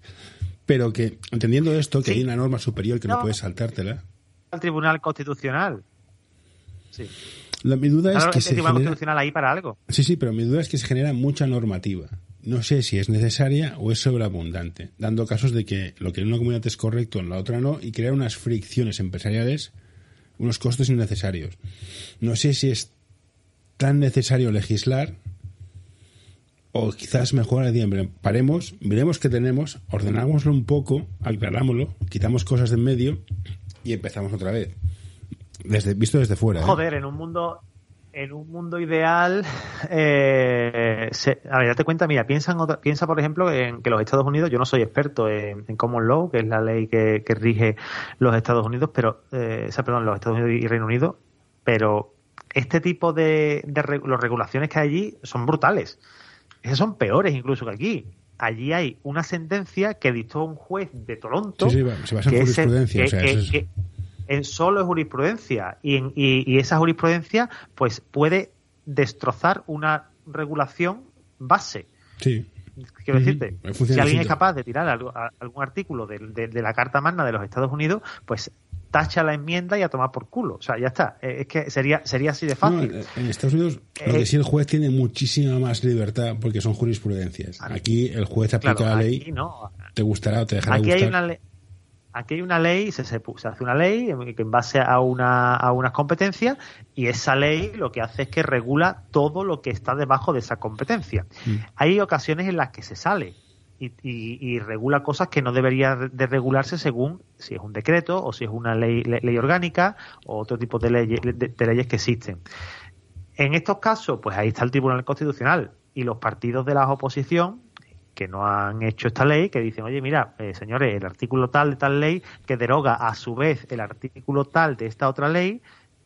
Pero que, entendiendo esto, que hay una norma superior que no, puedes saltártela. Al Tribunal Constitucional. Sí. La, mi duda es que se Tribunal Constitucional ahí para algo. Sí, sí, pero mi duda es que se genera mucha normativa. No sé si es necesaria o es sobreabundante, dando casos de que lo que en una comunidad es correcto, en la otra no, y crear unas fricciones empresariales unos costes innecesarios. No sé si es tan necesario legislar o quizás mejor paremos, veremos qué tenemos, ordenámoslo un poco, aclarámoslo, quitamos cosas de en medio y empezamos otra vez. Desde, visto desde fuera. ¿eh? Joder, en un mundo en un mundo ideal, eh, a ver, date cuenta, mira, piensa, piensa por ejemplo en que los Estados Unidos, yo no soy experto en, Common Law, que es la ley que, rige los Estados Unidos, pero, eh, o sea, perdón, los Estados Unidos y Reino Unido, pero este tipo de, de regulaciones que hay allí son brutales. Esas son peores incluso que aquí. Allí hay una sentencia que dictó un juez de Toronto. Sí, sí, se basa en jurisprudencia. que, en solo jurisprudencia y, y, esa jurisprudencia pues puede destrozar una regulación base. Sí. Quiero decirte, si alguien es capaz de tirar algún artículo de, la Carta Magna de los Estados Unidos, pues tacha la enmienda y a tomar por culo. O sea, ya está. Eh, es que sería, sería así de fácil. en Estados Unidos, lo que eh, sí el juez tiene muchísima más libertad porque son jurisprudencias. Aquí el juez aplica la ley. Te gustará o te dejará aquí Hay una Aquí hay una ley, se, se, hace una ley en base a, una, a unas competencias y esa ley lo que hace es que regula todo lo que está debajo de esa competencia. Mm. Hay ocasiones en las que se sale y, regula cosas que no deberían de regularse según si es un decreto o si es una ley, ley, orgánica o otro tipo de, de leyes que existen. En estos casos, pues ahí está el Tribunal Constitucional y los partidos de la oposición que no han hecho esta ley, que dicen, oye, mira, eh, señores, el artículo tal de tal ley que deroga a su vez el artículo tal de esta otra ley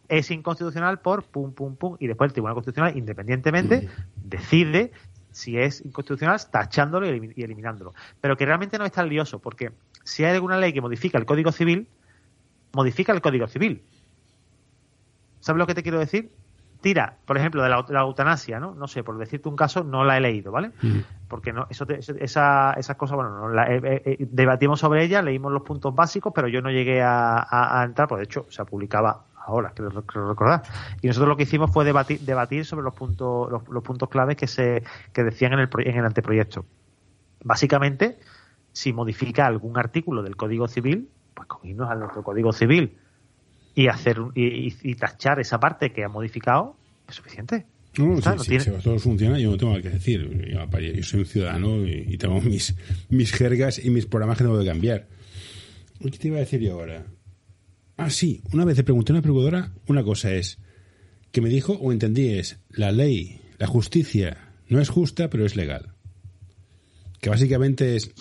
es inconstitucional por pum, pum, pum, y después el Tribunal Constitucional, independientemente, decide si es inconstitucional tachándolo y eliminándolo. Pero que realmente no es tan lioso, porque si hay alguna ley que modifica el Código Civil, modifica el Código Civil. ¿Sabes lo que te quiero decir? Tira, por ejemplo, de la, eutanasia, ¿no? No sé, por decirte un caso, no la he leído, ¿vale? Mm. Porque no, eso esa, esas cosas, bueno, no, la, debatimos sobre ella, leímos los puntos básicos, pero yo no llegué a, entrar, pues de hecho se publicaba ahora, creo, recordar. Y nosotros lo que hicimos fue debatir, debatir sobre los puntos, los, puntos claves que se que decían en el, en el anteproyecto. Básicamente, si modifica algún artículo del Código Civil, pues con irnos a nuestro Código Civil y hacer y, tachar esa parte que ha modificado es suficiente. No, no, si, todo funciona, yo no tengo nada que decir. Yo, soy un ciudadano y, tengo mis, mis jergas y mis programas que tengo que cambiar. ¿Qué te iba a decir yo ahora? Ah, sí, una vez le pregunté a una preguntora, una cosa es, que me dijo o entendí es, la ley, la justicia, no es justa, pero es legal. Que básicamente es,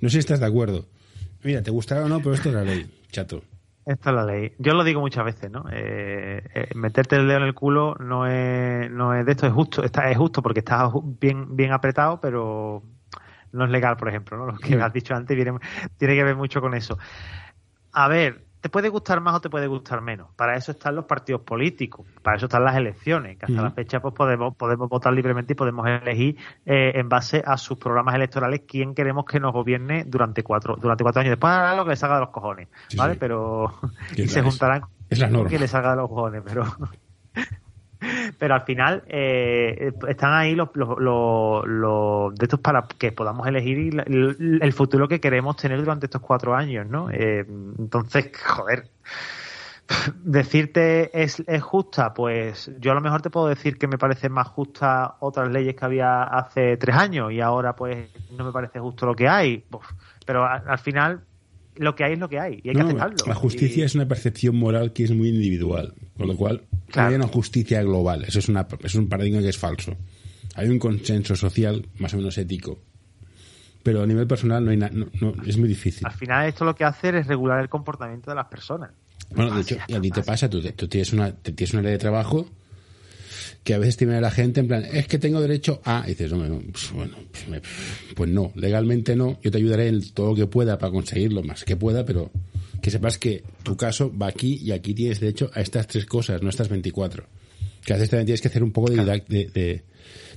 no sé si estás de acuerdo. Mira, te gustará o no, pero esto es la ley, chato. Esta es la ley. Yo lo digo muchas veces, ¿no? Eh, eh, meterte el dedo en el culo no es, no es de esto, es justo, está, es justo porque estás bien, bien apretado, pero no es legal, por ejemplo, ¿no? Lo que has dicho antes tiene que ver mucho con eso. A ver, te puede gustar más o te puede gustar menos. Para eso están los partidos políticos, para eso están las elecciones, que hasta la fecha pues podemos, podemos votar libremente y podemos elegir eh, en base a sus programas electorales quién queremos que nos gobierne durante cuatro, durante cuatro años. Después hará lo que les salga de los cojones, ¿vale? Pero y se juntarán es la norma. que les salga de los cojones, pero pero al final eh, están ahí los, los, los, de estos para que podamos elegir el, futuro que queremos tener durante estos cuatro años, ¿no? Eh, entonces, joder, decirte es, es justa, pues yo a lo mejor te puedo decir que me parece más justa otras leyes que había hace tres años y ahora pues no me parece justo lo que hay, pero al final lo que hay es lo que hay y hay que aceptarlo. La justicia es una percepción moral que es muy individual, con lo cual hay una justicia global. Eso es, una, es un paradigma que es falso. Hay un consenso social más o menos ético, pero a nivel personal no hay no, es muy difícil. Al final esto lo que hace es regular el comportamiento de las personas. Bueno, de hecho, y a ti te pasa, tú, tú tienes, una, tienes una ley de trabajo que a veces tiene la gente en plan, es que tengo derecho a, y dices, hombre, pues, bueno, pues, pues, no, legalmente no, yo te ayudaré en todo lo que pueda para conseguirlo, más que pueda, pero que sepas que tu caso va aquí y aquí tienes derecho a estas tres cosas, no estas 24. Que a veces también tienes que hacer un poco de, de,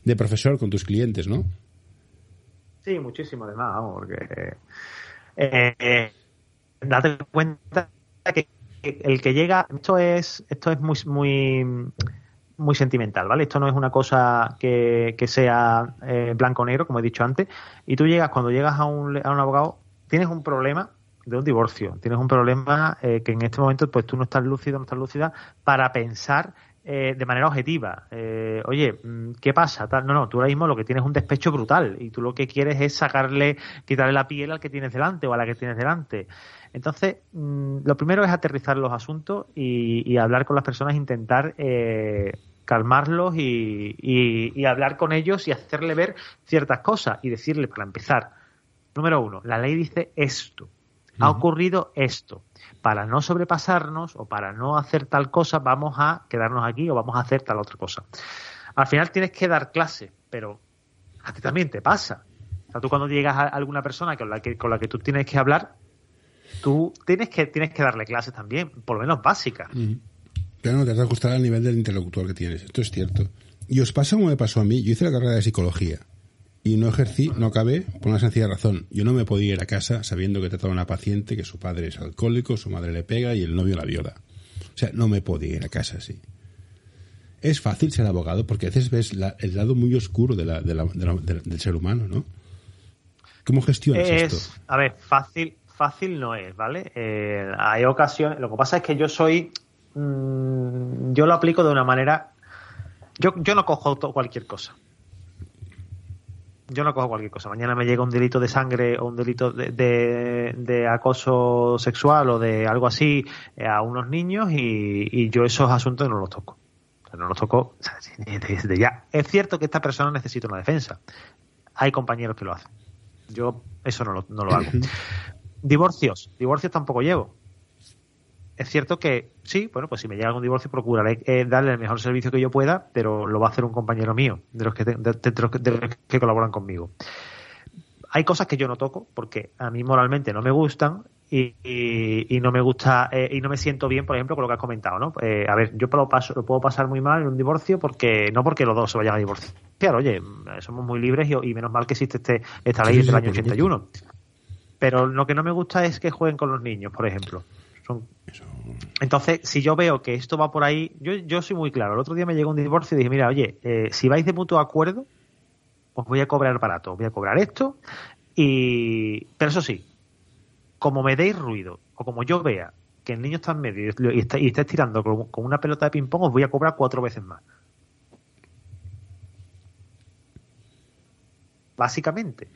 de, profesor con tus clientes, ¿no? Sí, muchísimo además, vamos, porque eh, eh, date cuenta que el que llega, esto es, esto es muy, muy muy sentimental, ¿vale? Esto no es una cosa que, que sea eh, blanco o negro, como he dicho antes, y tú llegas, cuando llegas a un, a un abogado, tienes un problema de un divorcio, tienes un problema eh, que en este momento pues tú no estás lúcido, no estás lúcida para pensar eh, de manera objetiva. Eh, oye, mm, ¿qué pasa? No, no, tú ahora mismo lo que tienes es un despecho brutal y tú lo que quieres es sacarle, quitarle la piel al que tienes delante o a la que tienes delante. Entonces, mm, lo primero es aterrizar los asuntos y, hablar con las personas, intentar eh, calmarlos y, y, hablar con ellos y hacerle ver ciertas cosas y decirle, para empezar, número uno, la ley dice esto, ha ocurrido esto. Para no sobrepasarnos o para no hacer tal cosa, vamos a quedarnos aquí o vamos a hacer tal otra cosa. Al final tienes que dar clase, pero a ti también te pasa. O sea, tú cuando llegas a alguna persona con la que, con la que tú tienes que hablar, tú tienes que, tienes que darle clases también, por lo menos básicas. Pero no te has de ajustar al nivel del interlocutor que tienes, esto es cierto. Y os pasa como me pasó a mí, yo hice la carrera de psicología y no ejercí, no acabé, por una sencilla razón. Yo no me podía ir a casa sabiendo que trataba a una paciente, que su padre es alcohólico, su madre le pega y el novio la viola. O sea, no me podía ir a casa así. Es fácil ser abogado porque a veces ves el lado muy oscuro del ser humano, ¿no? ¿Cómo gestionas esto? A ver, fácil, fácil no es, ¿vale? Eh, hay ocasiones, lo que pasa es que yo soy, mm, yo lo aplico de una manera, yo, yo no cojo cualquier cosa. Yo no cojo cualquier cosa. Mañana me llega un delito de sangre o un delito de, acoso sexual o de algo así eh, a unos niños y, yo esos asuntos no los toco. no los toco desde ya. Es cierto que esta persona necesita una defensa. Hay compañeros que lo hacen. Yo eso no lo, no lo hago. Divorcios. Divorcios tampoco llevo. Es cierto que sí, bueno, pues si me llega algún divorcio procuraré eh, darle el mejor servicio que yo pueda, pero lo va a hacer un compañero mío, de los que, de, que colaboran conmigo. Hay cosas que yo no toco porque a mí moralmente no me gustan y, y, no me gusta eh, y no me siento bien, por ejemplo, con lo que has comentado, ¿no? Eh, a ver, yo lo, paso, lo puedo pasar muy mal en un divorcio porque no porque los dos se vayan a divorciar, oye, somos muy libres y, menos mal que existe este, esta ley del año 81. Pero lo que no me gusta es que jueguen con los niños, por ejemplo. Entonces, si yo veo que esto va por ahí, yo, yo soy muy claro. El otro día me llegó un divorcio y dije, mira, oye, eh, si vais de mutuo acuerdo, os voy a cobrar barato, os voy a cobrar esto. Y, pero eso sí, como me deis ruido o como yo vea que el niño está en medio y está, y estirando con, una pelota de ping-pong, os voy a cobrar cuatro veces más. Básicamente.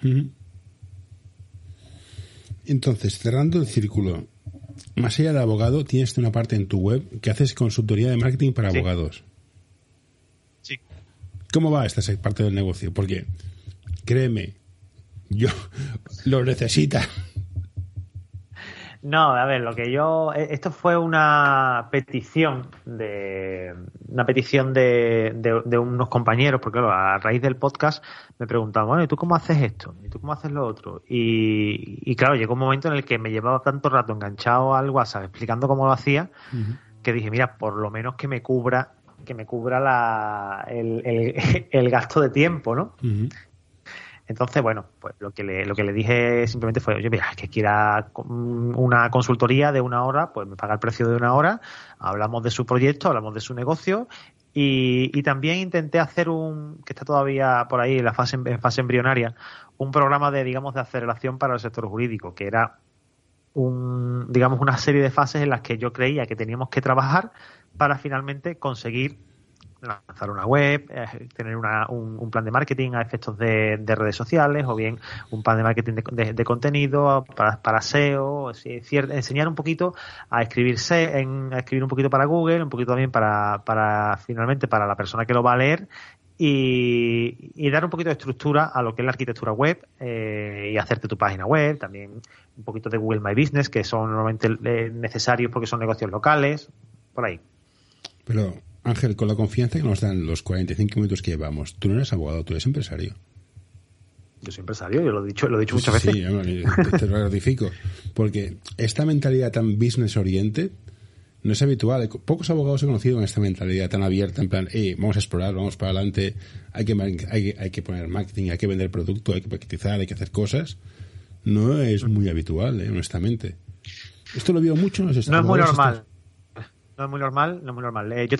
Entonces, cerrando el círculo, más allá de abogado, tienes una parte en tu web que haces consultoría de marketing para abogados. Sí. ¿Cómo va esta parte del negocio? Porque, créeme, yo lo necesita. No, a ver, lo que yo. Eh, esto fue una petición de. Una petición de, de, unos compañeros, porque claro, a raíz del podcast me preguntaban, bueno, ¿y tú cómo haces esto? ¿Y tú cómo haces lo otro? Y, claro, llegó un momento en el que me llevaba tanto rato enganchado al WhatsApp explicando cómo lo hacía, que dije, mira, por lo menos que me cubra que me cubra la, el, el, gasto de tiempo, ¿no? Entonces, bueno, pues lo que le, lo que le dije simplemente fue, oye, mira, que quiera una consultoría de una hora, pues me paga el precio de una hora, hablamos de su proyecto, hablamos de su negocio y, y también intenté hacer un, que está todavía por ahí en la fase, en fase embrionaria, un programa de, digamos, de aceleración para el sector jurídico, que era un, digamos, una serie de fases en las que yo creía que teníamos que trabajar para finalmente conseguir lanzar una web, eh, tener un, plan de marketing a efectos de, redes sociales o bien un plan de marketing de, contenido para, para SEO, enseñar un poquito a escribirse, en, a escribir un poquito para Google, un poquito también para, para finalmente para la persona que lo va a leer y, dar un poquito de estructura a lo que es la arquitectura web eh, y hacerte tu página web, también un poquito de Google My Business, que son normalmente eh, necesarios porque son negocios locales, por ahí. Pero Ángel, con la confianza que nos dan los 45 minutos que llevamos, tú no eres abogado, tú eres empresario. Yo soy empresario, yo lo he dicho, lo he dicho muchas veces. Sí, te, lo ratifico. Porque esta mentalidad tan business oriented no es habitual. Pocos abogados he conocido con esta mentalidad tan abierta, en plan, hey, vamos a explorar, vamos para adelante, hay que, hay, hay que poner marketing, hay que vender producto, hay que paquetizar, hay que hacer cosas. No es muy habitual, ¿eh? honestamente. Esto lo veo mucho No es muy normal. No es muy normal, no es muy normal. Eh, yo,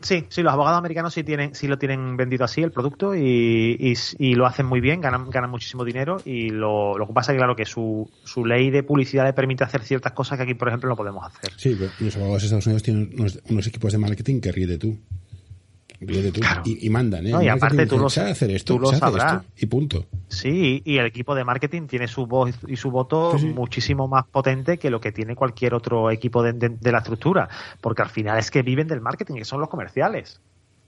Sí, sí, los abogados americanos sí tienen, sí lo tienen vendido así el producto y, y, lo hacen muy bien, ganan, ganan muchísimo dinero y lo, lo que pasa es que claro que su, su ley de publicidad le permite hacer ciertas cosas que aquí, por ejemplo, no podemos hacer. Sí, pero los abogados de Estados Unidos tienen unos, equipos de marketing que ríe de tú. Y, mandan, ¿eh? y aparte tú lo, hacer esto, tú sabrás. y punto. Sí, y el equipo de marketing tiene su voz y su voto muchísimo más potente que lo que tiene cualquier otro equipo de, la estructura, porque al final es que viven del marketing, que son los comerciales.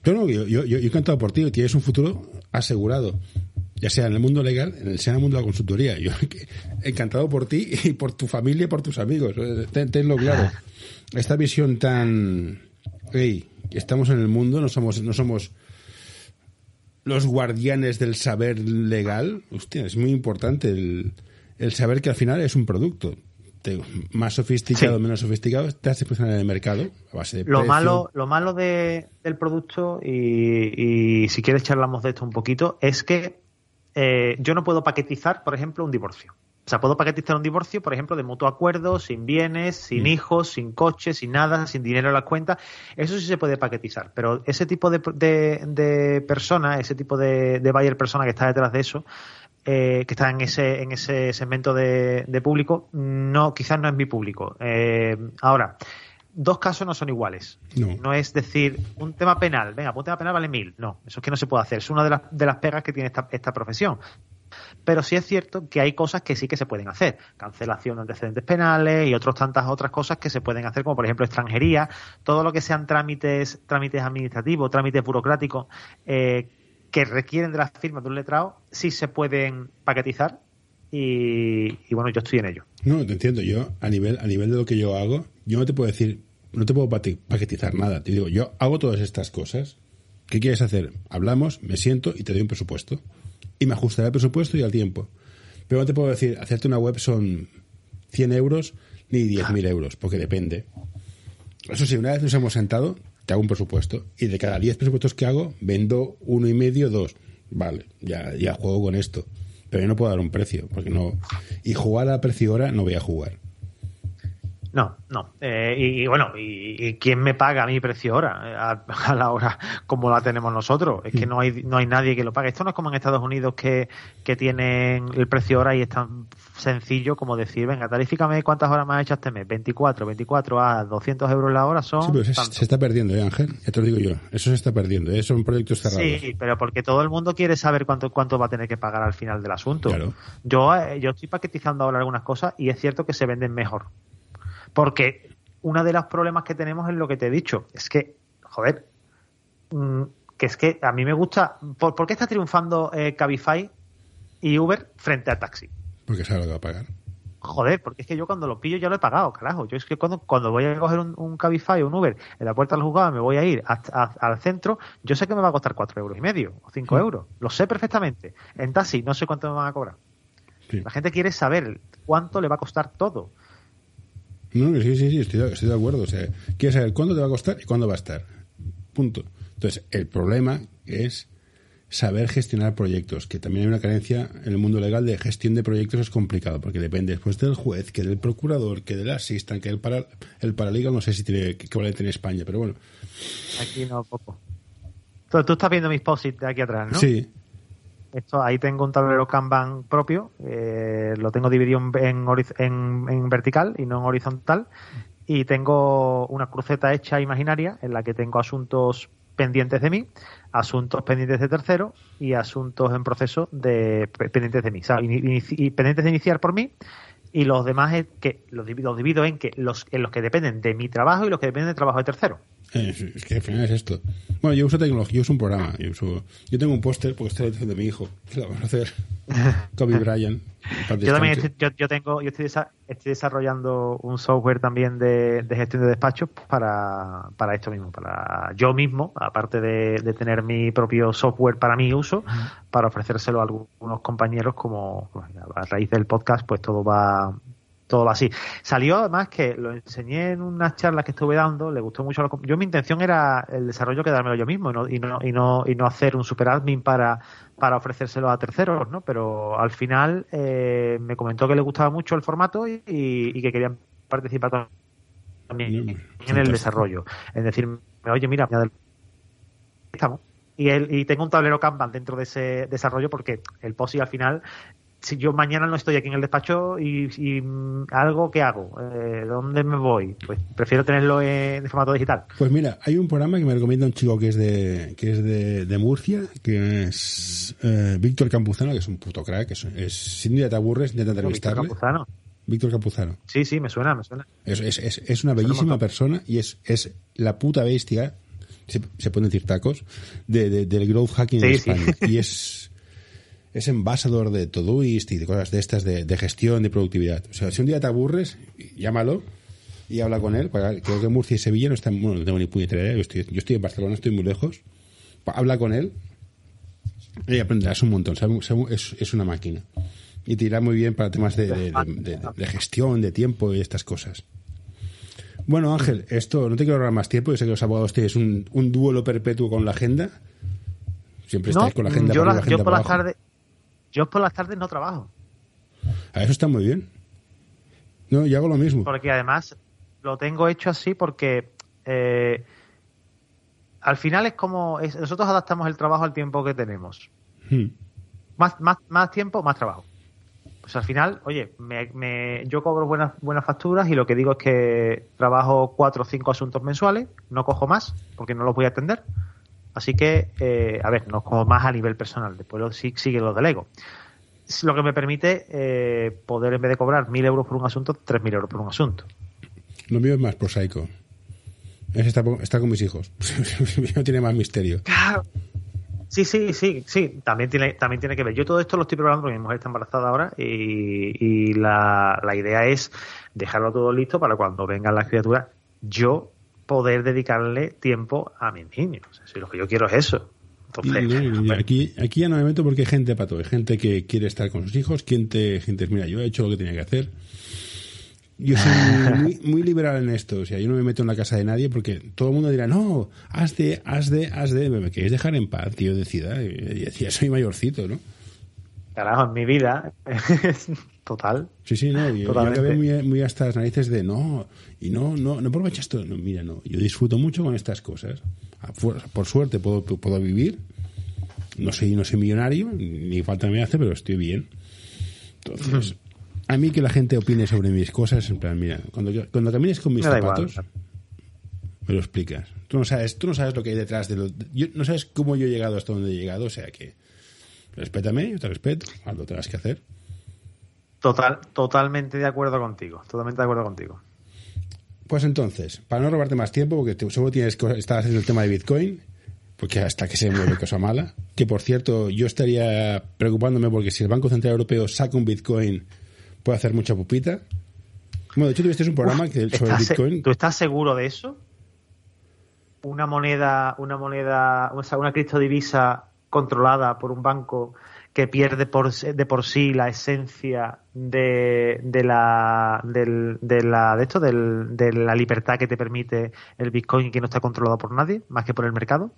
Yo, no, yo, yo, yo he encantado por ti, tienes un futuro asegurado ya sea en el mundo legal, sea en el mundo de la consultoría. Yo encantado por ti y por tu familia y por tus amigos. tenlo claro. Esta visión tan, hey, estamos en el mundo, no somos, no somos los guardianes del saber legal. Hostia, es muy importante el, el saber que al final es un producto. más sofisticado, o menos sofisticado, hace posicionar en el mercado a base de lo malo Lo malo de, del producto, y, y, si quieres charlamos de esto un poquito, es que eh, yo no puedo paquetizar, por ejemplo, un divorcio. O sea, puedo paquetizar un divorcio, por ejemplo, de mutuo acuerdo, sin bienes, sin mm. hijos, sin coches, sin nada, sin dinero en la cuenta. Eso sí se puede paquetizar. Pero ese tipo de, de, persona, ese tipo de, de buyer persona que está detrás de eso, eh, que está en ese, en ese segmento de, público, no, quizás no es mi público. Eh, ahora, dos casos no son iguales. No. es decir, un tema penal, venga, un tema penal vale mil. No, eso es que no se puede hacer. Es una de las, de las pegas que tiene esta, esta profesión. Pero sí es cierto que hay cosas que sí que se pueden hacer. Cancelación de antecedentes penales y otras tantas otras cosas que se pueden hacer, como por ejemplo extranjería, todo lo que sean trámites, trámites administrativos, trámites burocráticos eh, que requieren de las firmas de un letrado, sí se pueden paquetizar y, bueno, yo estoy en ello. No, te entiendo. Yo, a nivel, a nivel de lo que yo hago, yo no te puedo decir, no te puedo paquetizar nada. Te digo, yo hago todas estas cosas. ¿Qué quieres hacer? Hablamos, me siento y te doy un presupuesto y me ajustaré al presupuesto y al tiempo. Pero no te puedo decir, hacerte una web son 100 euros ni 10.000 euros, porque depende. Eso sí, una vez nos hemos sentado, te hago un presupuesto y de cada 10 presupuestos que hago, vendo uno y medio, dos. Vale, ya, ya juego con esto. Pero yo no puedo dar un precio, porque no. Y jugar a precio hora no voy a jugar. No, no. Eh, y, bueno, y, quién me paga a mi precio hora? A, la hora como la tenemos nosotros. Es que no hay, no hay nadie que lo pague. Esto no es como en Estados Unidos que, que tienen el precio hora y es tan sencillo como decir, venga, tarifícame cuántas horas más has hecho este mes. 24, 24 a 200 euros la hora son. Sí, pero se, está perdiendo, ¿eh, Ángel? Ya te lo digo yo. Eso se está perdiendo, ¿eh? Son proyectos cerrados. Sí, pero porque todo el mundo quiere saber cuánto, cuánto va a tener que pagar al final del asunto. Claro. Yo, eh, yo estoy paquetizando ahora algunas cosas y es cierto que se venden mejor. Porque uno de los problemas que tenemos es lo que te he dicho. Es que, joder, mm, que es que a mí me gusta. ¿Por, qué está triunfando eh, Cabify y Uber frente a taxi? Porque sabe lo que va a pagar. Joder, porque es que yo cuando lo pillo ya lo he pagado, carajo. Yo es que cuando, cuando voy a coger un, Cabify o un Uber en la puerta del juzgado me voy a ir al centro, yo sé que me va a costar cuatro euros y medio o cinco euros. Lo sé perfectamente. En taxi no sé cuánto me van a cobrar. La gente quiere saber cuánto le va a costar todo. No, sí, sí, sí, estoy, de acuerdo. O sea, quieres saber cuándo te va a costar y cuándo va a estar. Punto. Entonces, el problema es saber gestionar proyectos, que también hay una carencia en el mundo legal de gestión de proyectos es complicado, porque depende después del juez, que del procurador, que del asistan, que el, para, el paralegal, no sé si tiene que en España, pero bueno. Aquí no, poco. Tú, tú estás viendo mis posits de aquí atrás, ¿no? Sí. Esto, ahí tengo un tablero Kanban propio, eh, lo tengo dividido en, vertical y no en horizontal, y tengo una cruceta hecha imaginaria en la que tengo asuntos pendientes de mí, asuntos pendientes de tercero y asuntos en proceso de pendientes de mí, y pendientes de iniciar por mí y los demás es que los divido, divido en que los en los que dependen de mi trabajo y los que dependen del trabajo de tercero. Es, que al final es esto. Bueno, yo uso tecnología, yo uso un programa. Yo, uso, yo tengo un póster porque estoy diciendo de mi hijo. ¿Qué lo vamos a hacer? Kobe Bryant. yo también estoy, yo, tengo, yo estoy, estoy, desarrollando un software también de, gestión de despachos para, para esto mismo, para yo mismo, aparte de, tener mi propio software para mi uso, para ofrecérselo a algunos compañeros como a raíz del podcast, pues todo va todo así. Salió además que lo enseñé en unas charlas que estuve dando, le gustó mucho. Yo mi intención era el desarrollo quedármelo yo mismo y no, y no, y no, y no hacer un super admin para, para ofrecérselo a terceros, ¿no? Pero al final eh, me comentó que le gustaba mucho el formato y, que querían participar también en el desarrollo. Es decir, oye, mira, estamos. Y, el, y tengo un tablero Kanban dentro de ese desarrollo porque el POSI al final si yo mañana no estoy aquí en el despacho y, mm, algo que hago, eh, ¿dónde me voy? Pues prefiero tenerlo en, formato digital. Pues mira, hay un programa que me recomienda un chico que es de que es de, Murcia, que es eh, Víctor Campuzano, que es un puto crack, es, es sin duda te aburres, intenta entrevistarle. Víctor Campuzano. Víctor Campuzano. Sí, sí, me suena, me suena. Es, es, es, una bellísima persona y es, es la puta bestia, se, se pueden decir tacos, de, del growth hacking en España. Y es es embajador de Todoist y de cosas de estas de, gestión, de productividad. O sea, si un día te aburres, llámalo y habla con él. Creo que Murcia y Sevilla no están, bueno, no tengo ni puñetera idea. Yo estoy, yo estoy en Barcelona, estoy muy lejos. Habla con él y aprenderás un montón. Es, es una máquina. Y te irá muy bien para temas de, gestión, de tiempo y estas cosas. Bueno, Ángel, esto no te quiero ahorrar más tiempo. Yo sé que los abogados tienes un, un duelo perpetuo con la agenda. Siempre estáis con la agenda. Yo, la, yo por la tarde yo por las tardes no trabajo. A eso está muy bien. No, yo hago lo mismo. Porque además lo tengo hecho así porque eh, al final es como nosotros adaptamos el trabajo al tiempo que tenemos. Hmm. Más, más, más tiempo, más trabajo. Pues al final, oye, me, yo cobro buenas, buenas facturas y lo que digo es que trabajo cuatro o cinco asuntos mensuales, no cojo más porque no los voy a atender. Así que, eh, a ver, no cojo más a nivel personal, después lo, sí, sigue lo delego. Lo que me permite eh, poder, en vez de cobrar mil euros por un asunto, tres mil euros por un asunto. Lo mío es más prosaico. Es está, está con mis hijos. no tiene más misterio. Claro. Sí, sí, sí, sí, también tiene, también tiene que ver. Yo todo esto lo estoy preparando porque mi mujer está embarazada ahora y, la, la, idea es dejarlo todo listo para cuando vengan las criaturas, yo poder dedicarle tiempo a mis niños. si lo que yo quiero es eso. Entonces, aquí, aquí ya no me meto porque hay gente para todo. Hay gente que quiere estar con sus hijos, gente, gente, mira, yo he hecho lo que tenía que hacer yo soy muy, liberal en esto. O sea, yo no me meto en la casa de nadie porque todo el mundo dirá, no, haz de, haz de, haz de. Me queréis dejar en paz, que yo decida. Y decía, soy mayorcito, ¿no? Carajo, en mi vida. Total. Sí, sí, no. Yo, acabé muy, muy, hasta las narices de no, y no, no, no aprovecha esto. No, mira, no. Yo disfruto mucho con estas cosas. Por suerte puedo, puedo vivir. No soy, no soy millonario, ni falta me hace, pero estoy bien. Entonces, a mí que la gente opine sobre mis cosas, en plan, mira, cuando, cuando camines con mis zapatos, me lo explicas. Tú no sabes, tú no sabes lo que hay detrás de lo, no sabes cómo yo he llegado hasta donde he llegado, o sea que respétame, yo te respeto, haz lo que hacer. Total, totalmente de acuerdo contigo, totalmente de acuerdo contigo. Pues entonces, para no robarte más tiempo, porque tú solo tienes que estar haciendo el tema de Bitcoin, porque hasta que se mueve cosa mala, que por cierto, yo estaría preocupándome porque si el Banco Central Europeo saca un Bitcoin puede hacer mucha pupita. Bueno, de hecho, tuviste un programa que, sobre Bitcoin. ¿Tú estás seguro de eso? Una moneda, una moneda, o sea, una criptodivisa controlada por un banco que pierde por, de por sí la esencia de, de la de la de esto de la libertad que te permite el Bitcoin y que no está controlado por nadie más que por el mercado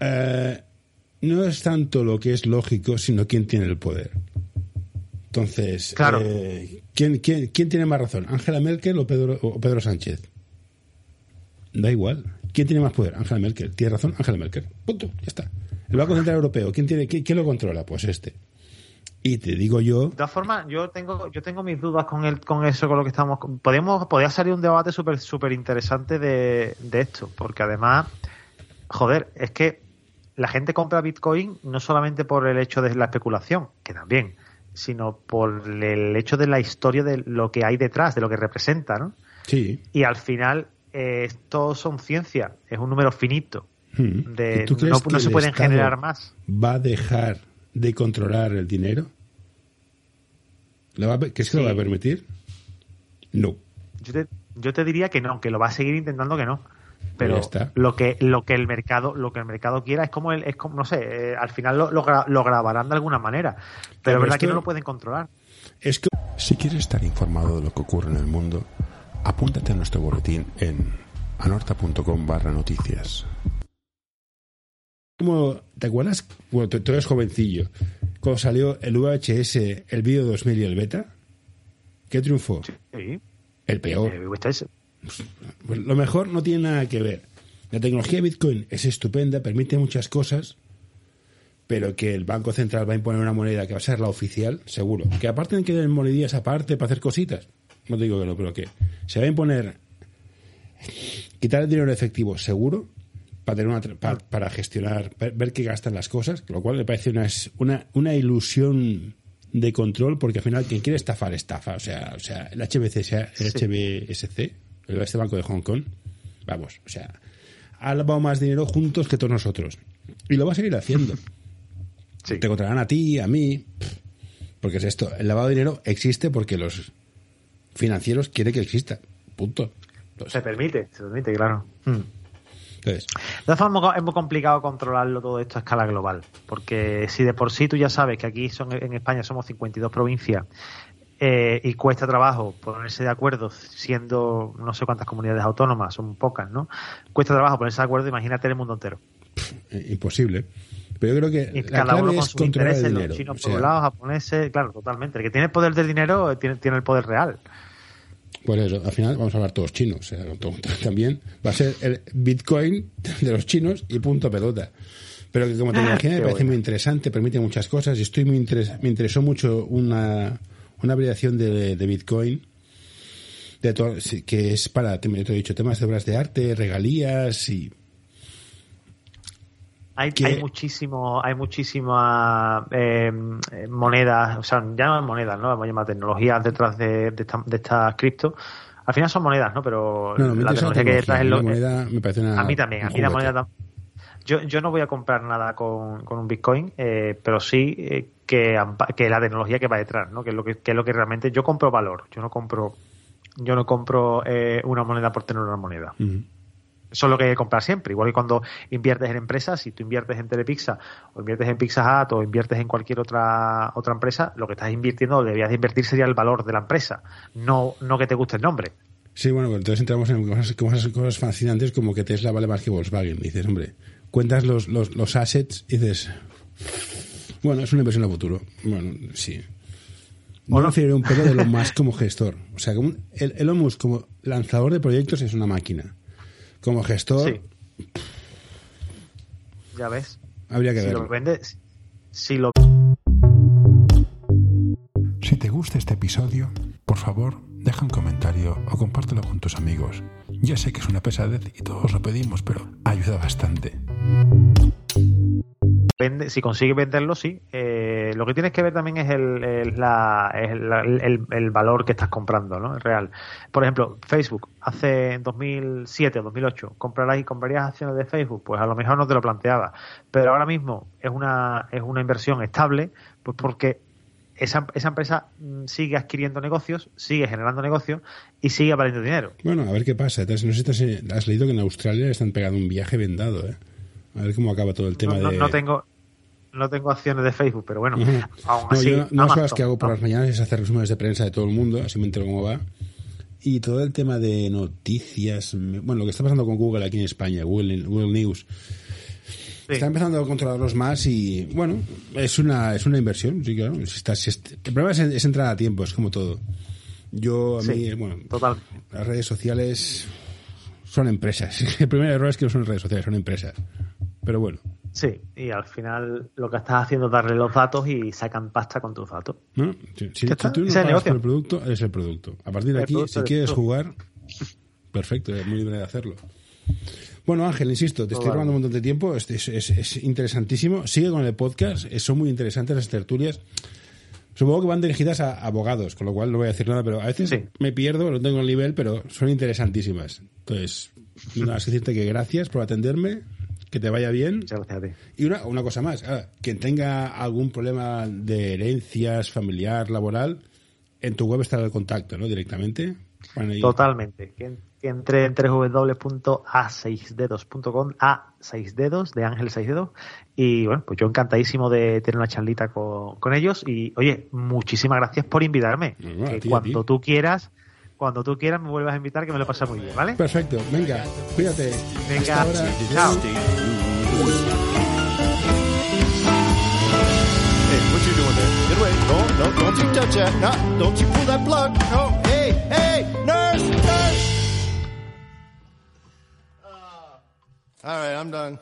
eh, no es tanto lo que es lógico sino quién tiene el poder entonces, eh, ¿quién, quién, quién, tiene más razón? ¿Angela Merkel o Pedro, o Pedro Sánchez? Da igual. ¿Quién tiene más poder? Angela Merkel. ¿Tiene razón? Angela Merkel. Punto. Ya está. El Banco Central Europeo. ¿Quién, tiene, quién, lo controla? Pues este. Y te digo yo. De todas formas, yo tengo, yo tengo mis dudas con el, con eso, con lo que estamos. Podemos, podría salir un debate súper súper interesante de, de esto, porque además, joder, es que la gente compra Bitcoin no solamente por el hecho de la especulación, que también, sino por el hecho de la historia de lo que hay detrás, de lo que representa, ¿no? Sí. Y al final, eh, son ciencia, es un número finito. Hmm. De, no, se pueden generar más. ¿Va a dejar de controlar el dinero? ¿Lo va ¿Que se lo va a permitir? No. Yo te, yo te diría que no, que lo va a seguir intentando que no pero lo que lo que el mercado lo que el mercado quiera es como el, es como no sé eh, al final lo, lo, grabarán de alguna manera pero, es verdad que no lo pueden controlar es que si quieres estar informado de lo que ocurre en el mundo apúntate a nuestro boletín en anorta.com barra noticias como te acuerdas bueno tú, eres jovencillo cuando salió el VHS el vídeo 2000 y el beta ¿qué triunfó? Sí. el peor eh, pues lo mejor no tiene nada que ver. La tecnología de Bitcoin es estupenda, permite muchas cosas, pero que el Banco Central va a imponer una moneda que va a ser la oficial, seguro. Que aparte de que den monedillas aparte para hacer cositas, no te digo que no, pero que se va a imponer quitar el dinero efectivo seguro para tener una, para, gestionar, ver qué gastan las cosas, lo cual me parece una, una, una ilusión de control, porque al final quien quiere estafar, estafa. O sea, o sea el HBC, el HBSC, este banco de Hong Kong, vamos, o sea, ha lavado más dinero juntos que todos nosotros. Y lo va a seguir haciendo. Te controlarán a ti, a mí. Porque es esto, el lavado de dinero existe porque los financieros quieren que exista. Punto. se permite, se permite, claro. Hmm. Entonces, de todas formas, es muy complicado controlarlo todo esto a escala global, porque si de por sí tú ya sabes que aquí son en España somos 52 provincias eh, y cuesta trabajo ponerse de acuerdo, siendo no sé cuántas comunidades autónomas, son pocas, ¿no? Cuesta trabajo ponerse de acuerdo, imagínate el mundo entero. Eh, imposible. Pero yo creo que la cada uno con sus intereses, los chinos por un lado, japoneses, claro, totalmente. El que tiene el poder del dinero tiene, tiene el poder real. Pues eso, al final vamos a hablar todos chinos. O sea, también va a ser el Bitcoin de los chinos y punto pelota. Pero que como tecnología me parece muy interesante, permite muchas cosas y estoy muy me interesó mucho una, una variación de, de Bitcoin de que es para, te he dicho, temas de obras de arte, regalías y hay, hay muchísimo, hay muchísimas eh, monedas, o sea, ya no monedas, ¿no? Vamos a llamar tecnologías detrás de, de, de estas cripto. Al final son monedas, ¿no? Pero la tecnología que detrás es lo moneda me parece una, A mí también, a mí la moneda yo, yo no voy a comprar nada con, con un Bitcoin, eh, pero sí eh, que, que la tecnología que va detrás, ¿no? Que es lo que, que es lo que realmente yo compro valor. Yo no compro yo no compro eh, una moneda por tener una moneda. Eso es lo que hay que comprar siempre. Igual que cuando inviertes en empresas, si tú inviertes en Telepizza o inviertes en Pizza Hut o inviertes en cualquier otra otra empresa, lo que estás invirtiendo o deberías de invertir sería el valor de la empresa, no, no que te guste el nombre. Sí, bueno, entonces entramos en cosas, cosas, cosas fascinantes como que Tesla vale más que Volkswagen. dices, hombre, cuentas los, los, los assets y dices, bueno, es una inversión a futuro. Bueno, sí. No refiero un poco de lo más como gestor. O sea, como el, Elon Musk como lanzador de proyectos es una máquina como gestor. Sí. Ya ves. Habría que si verlo. Lo vendes, si lo. Si te gusta este episodio, por favor, deja un comentario o compártelo con tus amigos. Ya sé que es una pesadez y todos lo pedimos, pero ayuda bastante si consigues venderlo, sí. Eh, lo que tienes que ver también es el, el, valor que estás comprando, ¿no? Es real. Por ejemplo, Facebook, hace en 2007 o 2008, ¿comprarás y comprarías acciones de Facebook? Pues a lo mejor no te lo planteaba. Pero ahora mismo es una, es una inversión estable, pues porque esa, esa empresa mm, sigue adquiriendo negocios, sigue generando negocios y sigue valiendo dinero. Bueno, a ver qué pasa. No sé si has leído que en Australia están pegando un viaje vendado, ¿eh? A ver cómo acaba todo el tema de... No tengo, no tengo acciones de Facebook, pero bueno, aún así. No, yo, no que hago por las mañanas es hacer resúmenes de prensa de todo el mundo, así me entero cómo va. Y todo el tema de noticias, bueno, lo que está pasando con Google aquí en España, Google, News, está empezando a controlarlos más y, bueno, es una, es una inversión, sí, claro. Si el problema es, entrar a tiempo, es como todo. Yo, a mí, bueno, las redes sociales son empresas. El primer error es que no son redes sociales, son empresas. Pero bueno. Sí, y al final lo que estás haciendo es darle los datos y sacan pasta con tus datos. ¿No? Si, tú no pagas por el producto, es el producto. A partir de aquí, si quieres jugar, perfecto, es muy libre de hacerlo. Bueno, Ángel, insisto, te estoy robando un montón de tiempo, es, es, interesantísimo. Sigue con el podcast, son muy interesantes las tertulias. Supongo que van dirigidas a abogados, con lo cual no voy a decir nada, pero a veces me pierdo, no tengo el nivel, pero son interesantísimas. Entonces, nada más que decirte que gracias por atenderme que te vaya bien. Muchas gracias a ti. Y una, una cosa más, ah, quien tenga algún problema de herencias, familiar, laboral, en tu web estará el contacto, ¿no? Directamente. Totalmente. Que, entre en www.a6dedos.com, a6 dedos, de Ángel 6 dedos. Y bueno, pues yo encantadísimo de tener una charlita con, con ellos. Y oye, muchísimas gracias por invitarme. que cuando tú quieras cuando tú quieras me vuelvas a invitar, que me lo pasa muy bien, ¿vale? Perfecto, venga, cuídate. Venga, chao. Hey, what you doing there? Get away. No, no, don't you touch that. No, don't you pull that plug. No, hey, hey, nurse, nurse. Uh, all right, I'm done.